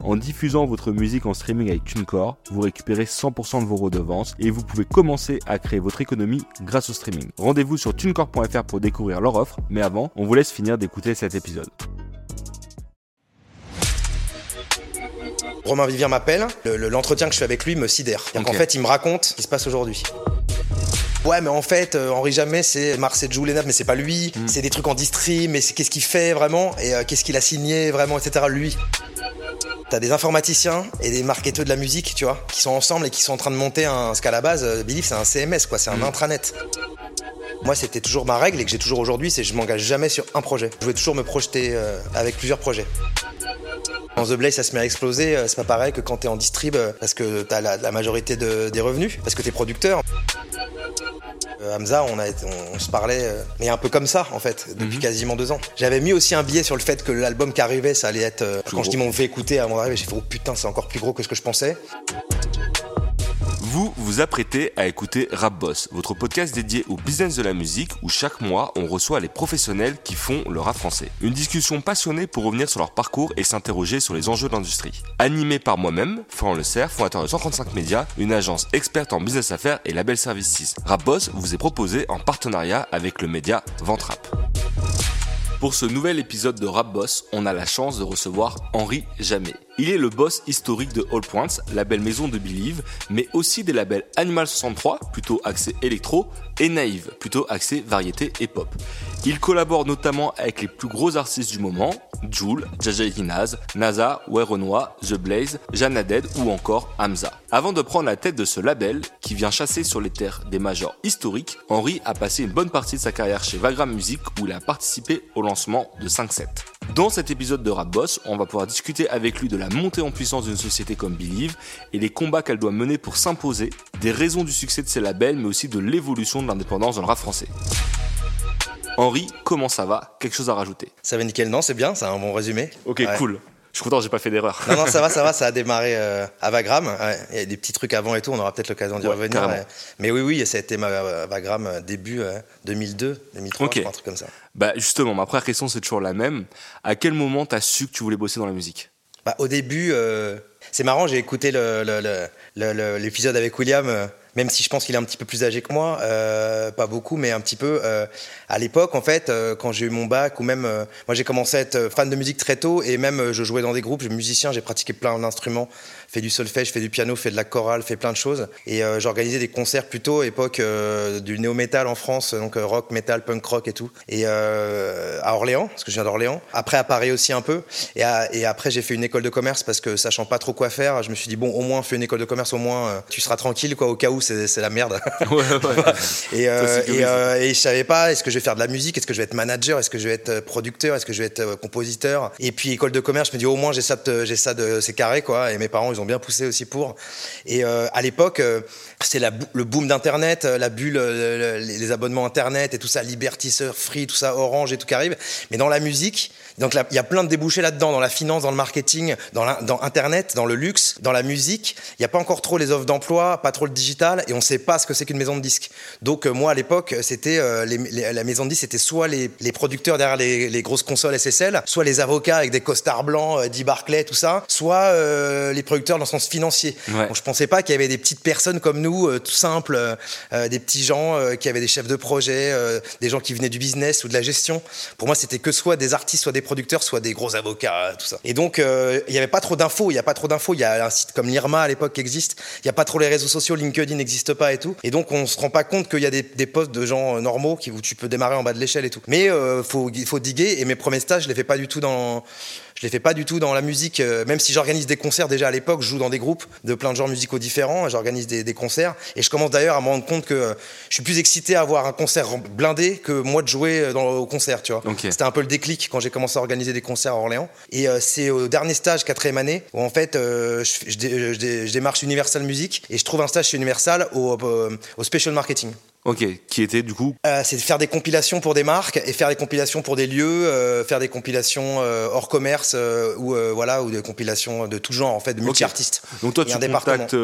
en diffusant votre musique en streaming avec TuneCore, vous récupérez 100% de vos redevances et vous pouvez commencer à créer votre économie grâce au streaming. Rendez-vous sur tunecore.fr pour découvrir leur offre, mais avant, on vous laisse finir d'écouter cet épisode. Romain Vivien m'appelle, l'entretien que je fais avec lui me sidère. En fait, il me raconte ce qui se passe aujourd'hui. Ouais, mais en fait, euh, Henri Jamais, c'est Marcel Joulenat, mais c'est pas lui. Hmm. C'est des trucs en distri, mais qu'est-ce qu'il fait vraiment? Et euh, qu'est-ce qu'il a signé vraiment, etc. Lui. T'as des informaticiens et des marketeurs de la musique, tu vois, qui sont ensemble et qui sont en train de monter un. Ce qu'à la base, euh, Believe, c'est un CMS, quoi, c'est un hmm. intranet. Moi, c'était toujours ma règle et que j'ai toujours aujourd'hui, c'est je m'engage jamais sur un projet. Je veux toujours me projeter avec plusieurs projets. Quand The Blaze, ça se met à exploser, c'est pas pareil que quand t'es en distrib, parce que t'as la, la majorité des revenus, parce que t'es producteur. Euh, Hamza, on, a, on, se parlait, euh, mais un peu comme ça en fait, depuis mhm. quasiment deux ans. J'avais mis aussi un billet sur le fait que l'album qui arrivait, ça allait être. Euh, quand je dis m'ont fait écouter à mon arrivée, j'ai fait oh putain, c'est encore plus gros que ce que je pensais. Vous vous apprêtez à écouter Rap Boss, votre podcast dédié au business de la musique où chaque mois on reçoit les professionnels qui font le rap français. Une discussion passionnée pour revenir sur leur parcours et s'interroger sur les enjeux de l'industrie. Animé par moi-même, Florent Le Serre, fondateur de 135 Médias, une agence experte en business affaires et label Service 6. Rap Boss vous est proposé en partenariat avec le média Ventrap. Pour ce nouvel épisode de Rap Boss, on a la chance de recevoir Henri Jamais. Il est le boss historique de All Points, label maison de Believe, mais aussi des labels Animal 63, plutôt axé électro, et Naïve, plutôt axé variété et pop. Il collabore notamment avec les plus gros artistes du moment, Joule, Jaja Ikinaz, NASA, Renoir, The Blaze, Jeanne Dead ou encore Hamza. Avant de prendre la tête de ce label, qui vient chasser sur les terres des majors historiques, Henri a passé une bonne partie de sa carrière chez Vagram Music où il a participé au lancement de 5-7. Dans cet épisode de Rap Boss, on va pouvoir discuter avec lui de la montée en puissance d'une société comme Believe et les combats qu'elle doit mener pour s'imposer, des raisons du succès de ses labels, mais aussi de l'évolution de l'indépendance dans le rap français. Henri, comment ça va? Quelque chose à rajouter? Ça va nickel, non C'est bien, c'est un bon résumé. Ok, cool. Je suis content, j'ai pas fait d'erreur. Non, non, ça va, ça va, ça a démarré euh, à Vagram. Il y a des petits trucs avant et tout, on aura peut-être l'occasion d'y revenir. Mais oui, oui, ça a été ma Vagram euh, début 2002, 2003, un truc comme ça. Bah justement, ma première question c'est toujours la même. À quel moment t'as su que tu voulais bosser dans la musique? Bah, Au début, euh, c'est marrant, j'ai écouté l'épisode avec William même si je pense qu'il est un petit peu plus âgé que moi, euh, pas beaucoup, mais un petit peu. Euh, à l'époque, en fait, euh, quand j'ai eu mon bac, ou même, moi j'ai commencé à être fan de musique très tôt, et même je jouais dans des groupes, je suis musicien, j'ai pratiqué plein d'instruments, fait du solfège, fait du piano, fait de la chorale, fait plein de choses, et j'organisais des concerts plutôt époque du néo-metal en France, donc rock, metal, punk rock et tout, et à Orléans, parce que je viens d'Orléans. Après à Paris aussi un peu, et après j'ai fait une école de commerce parce que sachant pas trop quoi faire, je me suis dit bon, au moins fais une école de commerce, au moins tu seras tranquille quoi, au cas où c'est la merde. et, euh, euh, et, je savais pas, est-ce que je vais faire de la musique, est-ce que je vais être manager, est-ce que je vais être euh, producteur, est-ce que je vais être compositeur. Et puis école de commerce, je me dis au moins j'ai ça, j'ai ça de, c'est carré quoi. Et mes parents ils ont bien poussé aussi pour. Et à l'époque, c'est le boom d'internet, la bulle, les abonnements internet et tout ça, Liberty Free, tout ça, Orange et tout qui arrive. Mais dans la musique, donc il y a plein de débouchés là-dedans, dans la finance, dans le marketing, dans, dans Internet, dans le luxe, dans la musique. Il n'y a pas encore trop les offres d'emploi, pas trop le digital, et on ne sait pas ce que c'est qu'une maison de disques. Donc euh, moi à l'époque, c'était euh, la maison de disques, c'était soit les, producteurs derrière les, grosses consoles SSL, soit les avocats avec des costards blancs, euh, Di Barclay, tout ça, soit les producteurs dans le sens financier. Ouais. ne je pensais pas qu'il y avait des petites personnes comme nous, tout simples, des petits gens qui avaient des chefs de projet, des gens qui venaient du business ou de la gestion. Pour moi, c'était que soit des artistes, soit des producteurs, soit des gros avocats, tout ça. Et donc, il n'y avait pas trop d'infos. Il n'y a pas trop d'infos. Il y a un site comme l'IRMA à l'époque qui existe. Il n'y a pas trop les réseaux sociaux. LinkedIn n'existe pas et tout. Et donc, on se rend pas compte qu'il y a des, postes de gens normaux qui, où tu peux démarrer en bas de l'échelle et tout. Mais euh, faut, il faut diguer. Et mes premiers stages, je les fais pas du tout dans Je les fais pas du tout dans la musique, euh, même si j'organise des concerts déjà à l'époque, je joue dans des groupes de plein de genres musicaux différents, j'organise des, des, concerts, et je commence d'ailleurs à me rendre compte que euh, je suis plus excité à avoir un concert blindé que moi de jouer euh, dans, au concert, tu vois. Okay. C'était un peu le déclic quand j'ai commencé à organiser des concerts à Orléans. Et euh, c'est au dernier stage, quatrième année, où en fait, euh, je, je, je, je, démarche Universal Music, et je trouve un stage chez Universal au, au Special Marketing. Ok, qui était du coup euh, C'est de faire des compilations pour des marques et faire des compilations pour des lieux, euh, faire des compilations euh, hors commerce ou voilà ou des compilations de tout genre en fait, de multi-artistes. Okay. Donc toi, tu contactes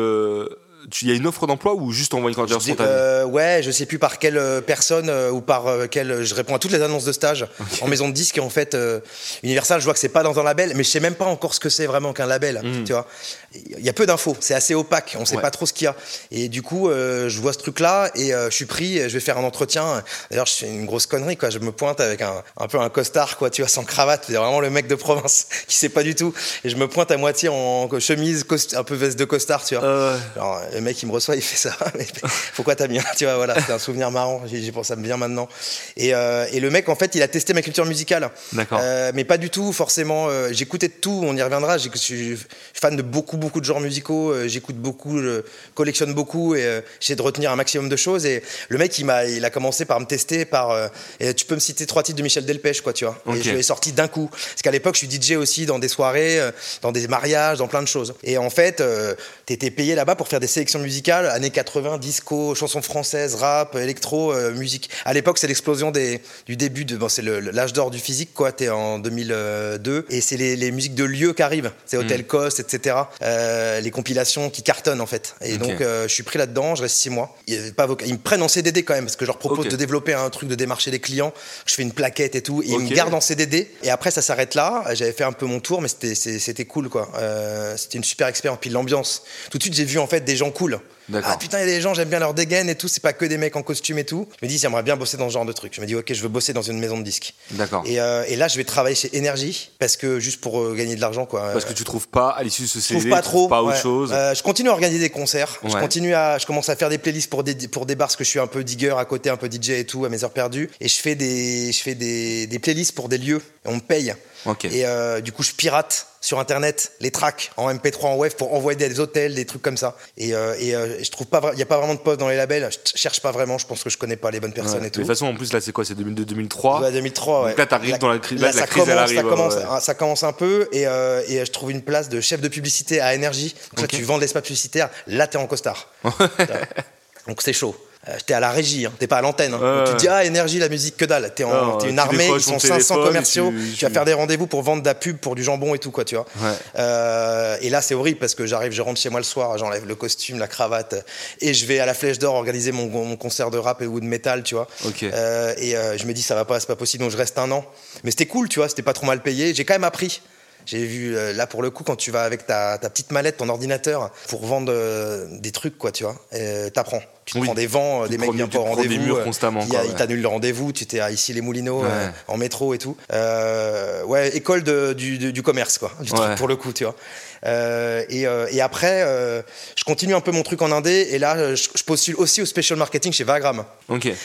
il y a une offre d'emploi ou juste envoie une candidature spontanée euh, Ouais, je sais plus par quelle euh, personne euh, ou par euh, quelle. Je réponds à toutes les annonces de stage okay. en maison de disque et en fait, Universal, je vois que c'est pas dans un label, mais je sais même pas encore ce que c'est vraiment qu'un label. Mmh. Tu vois, il y a peu d'infos, c'est assez opaque, on sait ouais. pas trop ce qu'il y a. Et du coup, je vois ce truc-là et je suis pris, je vais faire un entretien. D'ailleurs, je fais une grosse connerie, quoi. Je me pointe avec un, un peu un costard, quoi, tu vois, sans cravate. C'est vraiment le mec de province qui sait pas du tout. Et je me pointe à moitié en chemise, un peu veste de costard, tu vois. Alors, le mec, il me reçoit, il fait ça. Mais pourquoi t'as bien Tu vois, voilà, c'est un souvenir marrant. J'ai pour ça me vient maintenant. Et, euh, et, le mec, en fait, il a testé ma culture musicale. D'accord. Euh, mais pas du tout, forcément. Euh, J'écoutais de tout. On y reviendra. Je suis fan de beaucoup, beaucoup de genres musicaux. J'écoute beaucoup, je collectionne beaucoup et j'essaie de retenir un maximum de choses. Et le mec, il m'a, il a commencé par me tester par. et tu peux me citer trois titres de Michel Delpech, quoi, tu vois. Okay. Et je l'ai sorti d'un coup. Parce qu'à l'époque, je suis DJ aussi dans des soirées, dans des mariages, dans plein de choses. Et en fait, t'étais payé là-bas pour faire des sélections musicales, années 80, disco, chansons françaises, rap, électro, euh, musique. À l'époque, c'est l'explosion des, du début de, bon, c'est l'âge d'or du physique, quoi. T'es en 2002 et c'est les, les, musiques de lieux qui arrivent. C'est Hotel mmh. Cost, etc. Euh, les compilations qui cartonnent en fait. Et okay. donc, euh, je suis pris là-dedans. Je reste six mois. Ils, pas ils me prennent en CDD quand même parce que je leur propose okay. de développer un truc de démarcher des clients. Je fais une plaquette et tout. Et okay. ils me gardent en CDD. Et après, ça s'arrête là. J'avais fait un peu mon tour, mais c'était cool, quoi. C'était une super expérience. Puis l'ambiance. Tout de suite, j'ai vu en fait des gens cool. Ah putain, il y a des gens, j'aime bien leur dégaine et tout, c'est pas que des mecs en costume et tout. Je me dis, j'aimerais bien bosser dans ce genre de truc. Je me dis, ok, je veux bosser dans une maison de disques. D'accord. Et, euh, et, là, je vais travailler chez Energy parce que juste pour euh, gagner de l'argent, quoi. Parce que tu trouves pas, à l'issue de ce je CD, trouve pas trop. pas ouais. autre chose. Euh, je continue à organiser des concerts. Ouais. Je continue à, je commence à faire des playlists pour des, pour des bars parce que je suis un peu digger à côté, un peu DJ et tout, à mes heures perdues. Et je fais des, je fais des, des playlists pour des lieux. Et on me paye. Okay. Et du coup, je pirate sur internet les tracks en MP3 en web pour envoyer des hôtels, des trucs comme ça. Et, euh, et euh, je trouve pas, il y a pas vraiment de poste dans les labels. Je cherche pas vraiment. Je pense que je connais pas les bonnes personnes ouais. et tout. De toute façon, en plus là, c'est quoi? C'est 2002-2003. Ouais, 2003. Ouais. Donc là, t'arrives dans la, crise. Là, la crise. Commence, elle arrive, ça, commence, ouais. ça commence un peu et, euh, et je trouve une place de chef de publicité à énergie. Donc okay. là, tu vends de l'espace publicitaire. Là, t'es en costard. Donc c'est chaud. Euh, t'es à la régie, hein. t'es pas à l'antenne. Hein. Ouais, tu te dis ah énergie la musique que dalle. T'es, en, es une armée, ils sont 500 commerciaux. Tu, tu, vas faire des rendez-vous pour vendre de la pub pour du jambon et tout quoi, tu vois. Ouais. Euh, et là c'est horrible parce que j'arrive, je rentre chez moi le soir, j'enlève le costume, la cravate et je vais à la Flèche d'Or organiser mon, mon, concert de rap et ou de métal, tu vois. Okay. Euh, et je me dis ça va pas, c'est pas possible, donc je reste un an. Mais c'était cool, tu vois, c'était pas trop mal payé. J'ai quand même appris. J'ai vu euh, là pour le coup quand tu vas avec ta, ta petite mallette, ton ordinateur pour vendre euh, des trucs quoi, tu vois. T'apprends. Tu oui. prends des vents, tu des mecs viennent pas au rendez-vous. murs constamment. Ils ouais. t'annulent le rendez-vous. Tu t'es à ici les Moulineaux ouais. euh, en métro et tout. Euh, ouais, école de, du, du, du, commerce quoi, du truc, pour le coup, tu vois. Euh, et, et, après, euh, je continue un peu mon truc en indé et là, je, je postule aussi au special marketing chez Vagram.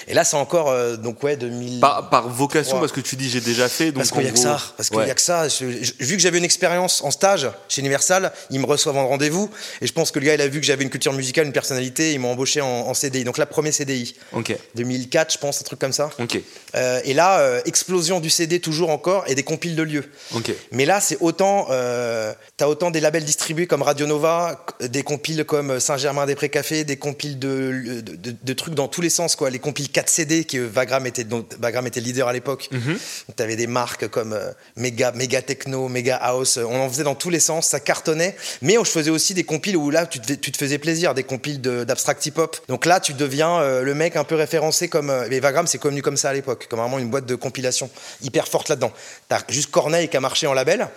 Et là, c'est encore euh, donc ouais 2000. Par, par vocation, parce que tu dis j'ai déjà fait. Donc parce qu'il y a gros... que ça. Parce qu'il y a que ça. Je, je, vu que j'avais une expérience en stage chez Universal, ils me reçoivent en rendez-vous et je pense que le gars il a vu que j'avais une culture musicale, une personnalité, il m'a embauché en, en, CDI. Donc là, premier CDI. Ok. 2004, je pense, un truc comme ça. Ok. Euh, et là, euh, explosion du CD toujours encore et des compiles de lieux. Ok. Mais là, c'est autant, euh, t'as autant des labels distribués comme Radio Nova, des compiles comme Saint-Germain-des-Prés Café, des compiles de, de, de, de, trucs dans tous les sens, quoi. Les compiles 4 CD que Vagram était, dont Vagram était leader à l'époque. Mm -hmm. T'avais des marques comme Mega, Mega Techno, Mega House. On en faisait dans tous les sens, ça cartonnait. Mais je faisais aussi des compiles où là, tu te, tu te faisais plaisir, des compiles d'abstract hip-hop. Donc là, tu deviens euh, le mec un peu référencé comme. Euh, et Vagram, c'est connu comme ça à l'époque, comme vraiment une boîte de compilation hyper forte là-dedans. T'as juste Corneille qui a marché en label.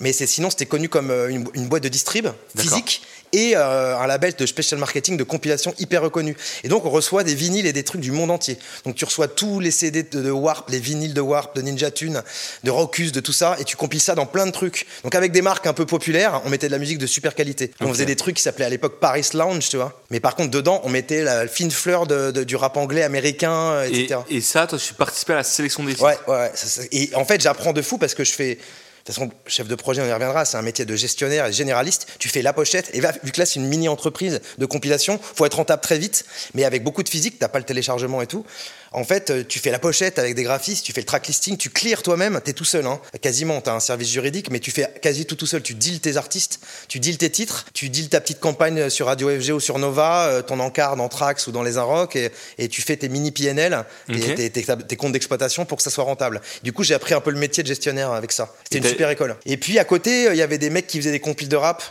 Mais sinon, c'était connu comme euh, une, une, boîte de distrib physique et euh, un label de special marketing de compilation hyper reconnu. Et donc, on reçoit des vinyles et des trucs du monde entier. Donc, tu reçois tous les CD de, de Warp, les vinyles de Warp, de Ninja Tune, de Rockus, de tout ça, et tu compiles ça dans plein de trucs. Donc, avec des marques un peu populaires, on mettait de la musique de super qualité. Okay. On faisait des trucs qui s'appelaient à l'époque Paris Lounge, tu vois. Mais par contre, dedans, on mettait la fine fleur de, de, du rap anglais, américain, etc. Et, et ça, toi, tu participais à la sélection des titres Ouais, ouais. Ça, et en fait, j'apprends de fou parce que je fais toute façon, chef de projet, on y reviendra, c'est un métier de gestionnaire et généraliste. Tu fais la pochette, et vu que là, c'est une mini-entreprise de compilation, faut être rentable très vite, mais avec beaucoup de physique, t'as pas le téléchargement et tout. En fait, euh, tu fais la pochette avec des graphistes, tu fais le track listing, tu clears toi-même, tu es tout seul, hein. quasiment. Tu as un service juridique, mais tu fais quasi tout tout seul. Tu deals tes artistes, tu deals tes titres, tu deals ta petite campagne sur Radio FG ou sur Nova, euh, ton encart dans Trax ou dans les Inrock, et, et tu fais tes mini PNL et tes, comptes d'exploitation pour que ça soit rentable. Du coup, j'ai appris un peu le métier de gestionnaire avec ça. C'était une super école. Et puis à côté, il y avait des mecs qui faisaient des compiles de rap.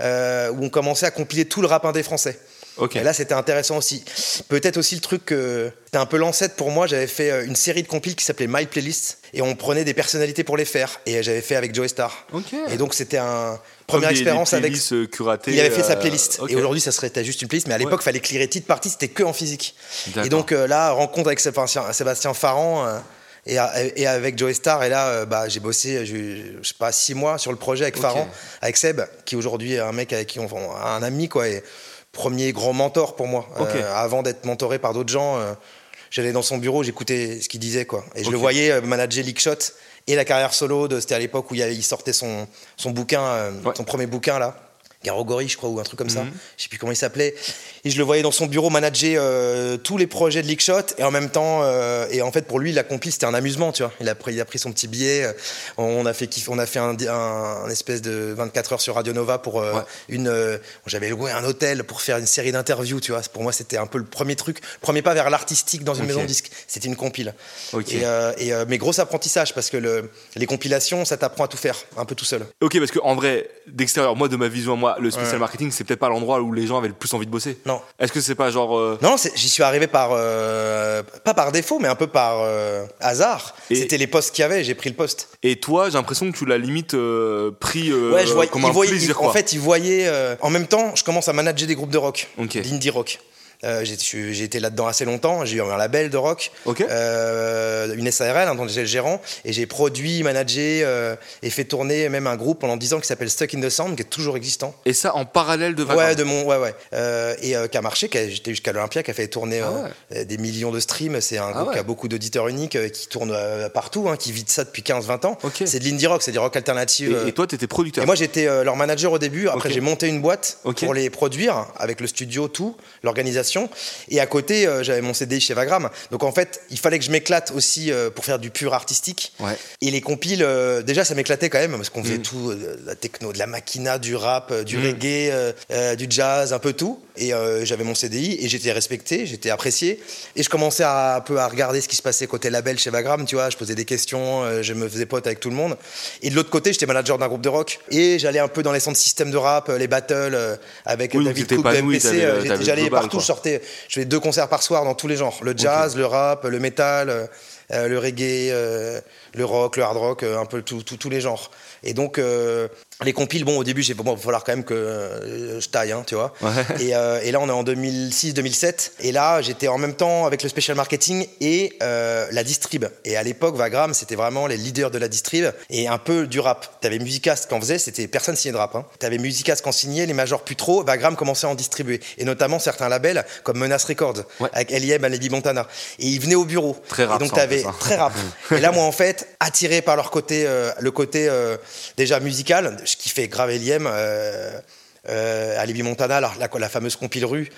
Euh, où on commençait à compiler tout le rap indé français. Et là, c'était intéressant aussi. Peut-être aussi le truc que c'était un peu l'ancêtre pour moi. J'avais fait euh, une série de compiles qui s'appelait My Playlist et on prenait des personnalités pour les faire. Et j'avais fait avec Joey Star. Et donc, c'était un première expérience avec. Euh, il avait fait sa euh, playlist. Et aujourd'hui, ça serait juste une playlist. Mais à l'époque, il fallait clearer titre partie, c'était que en physique. Et donc là, rencontre avec Sébastien, Sébastien Farran. Et, avec Joey Star. Et là, bah, j'ai bossé, je, sais pas, six mois sur le projet avec Farran, avec Seb, qui aujourd'hui est un mec avec qui on, un ami, quoi. Et, premier grand mentor pour moi. Euh, avant d'être mentoré par d'autres gens, euh, j'allais dans son bureau, j'écoutais ce qu'il disait. quoi. Et je le voyais euh, manager Leakshot et la carrière solo. C'était à l'époque où il, sortait son, son bouquin, son premier bouquin là. Garogori, je crois, ou un truc comme ça. Mhm. Je sais plus comment il s'appelait. Et je le voyais dans son bureau manager euh, tous les projets de Leakshot. Et en même temps, euh, et en fait, pour lui, la compil, c'était un amusement, tu vois. Il a pris, il a pris son petit billet. Euh, on a fait, on a fait un, un, espèce de 24 heures sur Radio Nova pour une. J'avais loué un hôtel pour faire une série d'interviews, tu vois. Pour moi, c'était un peu le premier truc, premier pas vers l'artistique dans une maison de disques. C'était une compile. Et, et mais gros apprentissage parce que le, les compilations, ça t'apprend à tout faire, un peu tout seul. Ok, parce qu'en vrai, d'extérieur, moi, de ma vision à moi, le spécial marketing, c'est peut-être pas l'endroit où les gens avaient le plus envie de bosser. Non. Est-ce que c'est pas genre. Euh, non, j'y suis arrivé par. Euh, pas par défaut, mais un peu par euh, hasard. C'était les postes qu'il y avait, j'ai pris le poste. Et toi, j'ai l'impression que tu l'as limite pris ouais, je comme un plaisir. en fait, il voyait. en même temps, je commence à manager des groupes de rock, d'indie rock. Euh, j'ai été là-dedans assez longtemps. J'ai eu un label de rock, euh, une SARL hein, dont j'étais le gérant, et j'ai produit, managé euh, et fait tourner même un groupe pendant 10 ans qui s'appelle Stuck in the Sound, qui est toujours existant. Et ça en parallèle de Vagrant Ouais, de mon, ouais, ouais. et qui a marché, j'étais jusqu'à l'Olympia, qui a fait tourner ah des millions de streams. C'est un ah groupe qui a beaucoup d'auditeurs uniques, qui tourne partout, hein, qui vit ça depuis 15-20 ans. C'est de l'indie rock, c'est du rock alternatif. Et, toi, tu étais producteur Et moi, j'étais leur manager au début. Après, j'ai monté une boîte pour les produire avec le studio, tout, l'organisation et à côté, euh, j'avais mon CDI chez Vagram. Donc en fait, il fallait que je m'éclate aussi euh, pour faire du pur artistique. Et les compiles, euh, déjà, ça m'éclatait quand même parce qu'on faisait mm. tout, la techno, de la machina, du rap, du mm. reggae, du jazz, un peu tout. Et j'avais mon CDI et j'étais respecté, j'étais apprécié. Et je commençais à, un peu à regarder ce qui se passait côté label chez Vagram, tu vois. Je posais des questions, je me faisais pote avec tout le monde. Et de l'autre côté, j'étais manager d'un groupe de rock. Et j'allais un peu dans les centres système de rap, les battles avec David Cook MPC. J'allais partout, je sortais je fais deux concerts par soir dans tous les genres le jazz, le rap, le métal, euh, le reggae, euh, le rock, le hard rock, euh, un peu tous les genres. Et donc, les compiles, bon, au début, il va falloir quand même que euh, je taille, hein, tu vois. Et, euh, et, là, on est en 2006-2007. Et là, j'étais en même temps avec le special marketing et euh, la distrib. Et à l'époque, Vagram, c'était vraiment les leaders de la distrib et un peu du rap. T'avais Musicast en faisait, c'était personne signait de rap. Hein. T'avais Musicast en signait, les majors plus trop. Vagram commençait à en distribuer. Et notamment certains labels comme Menace Records, avec L.I.M. Lady Montana. Et ils venaient au bureau. Très rap. Et donc, t'avais très rap. et là, moi, en fait, attiré par leur côté, le côté déjà musical, je kiffais grave Eliem, euh, euh, Alibi Montana, la, la, fameuse compile rue.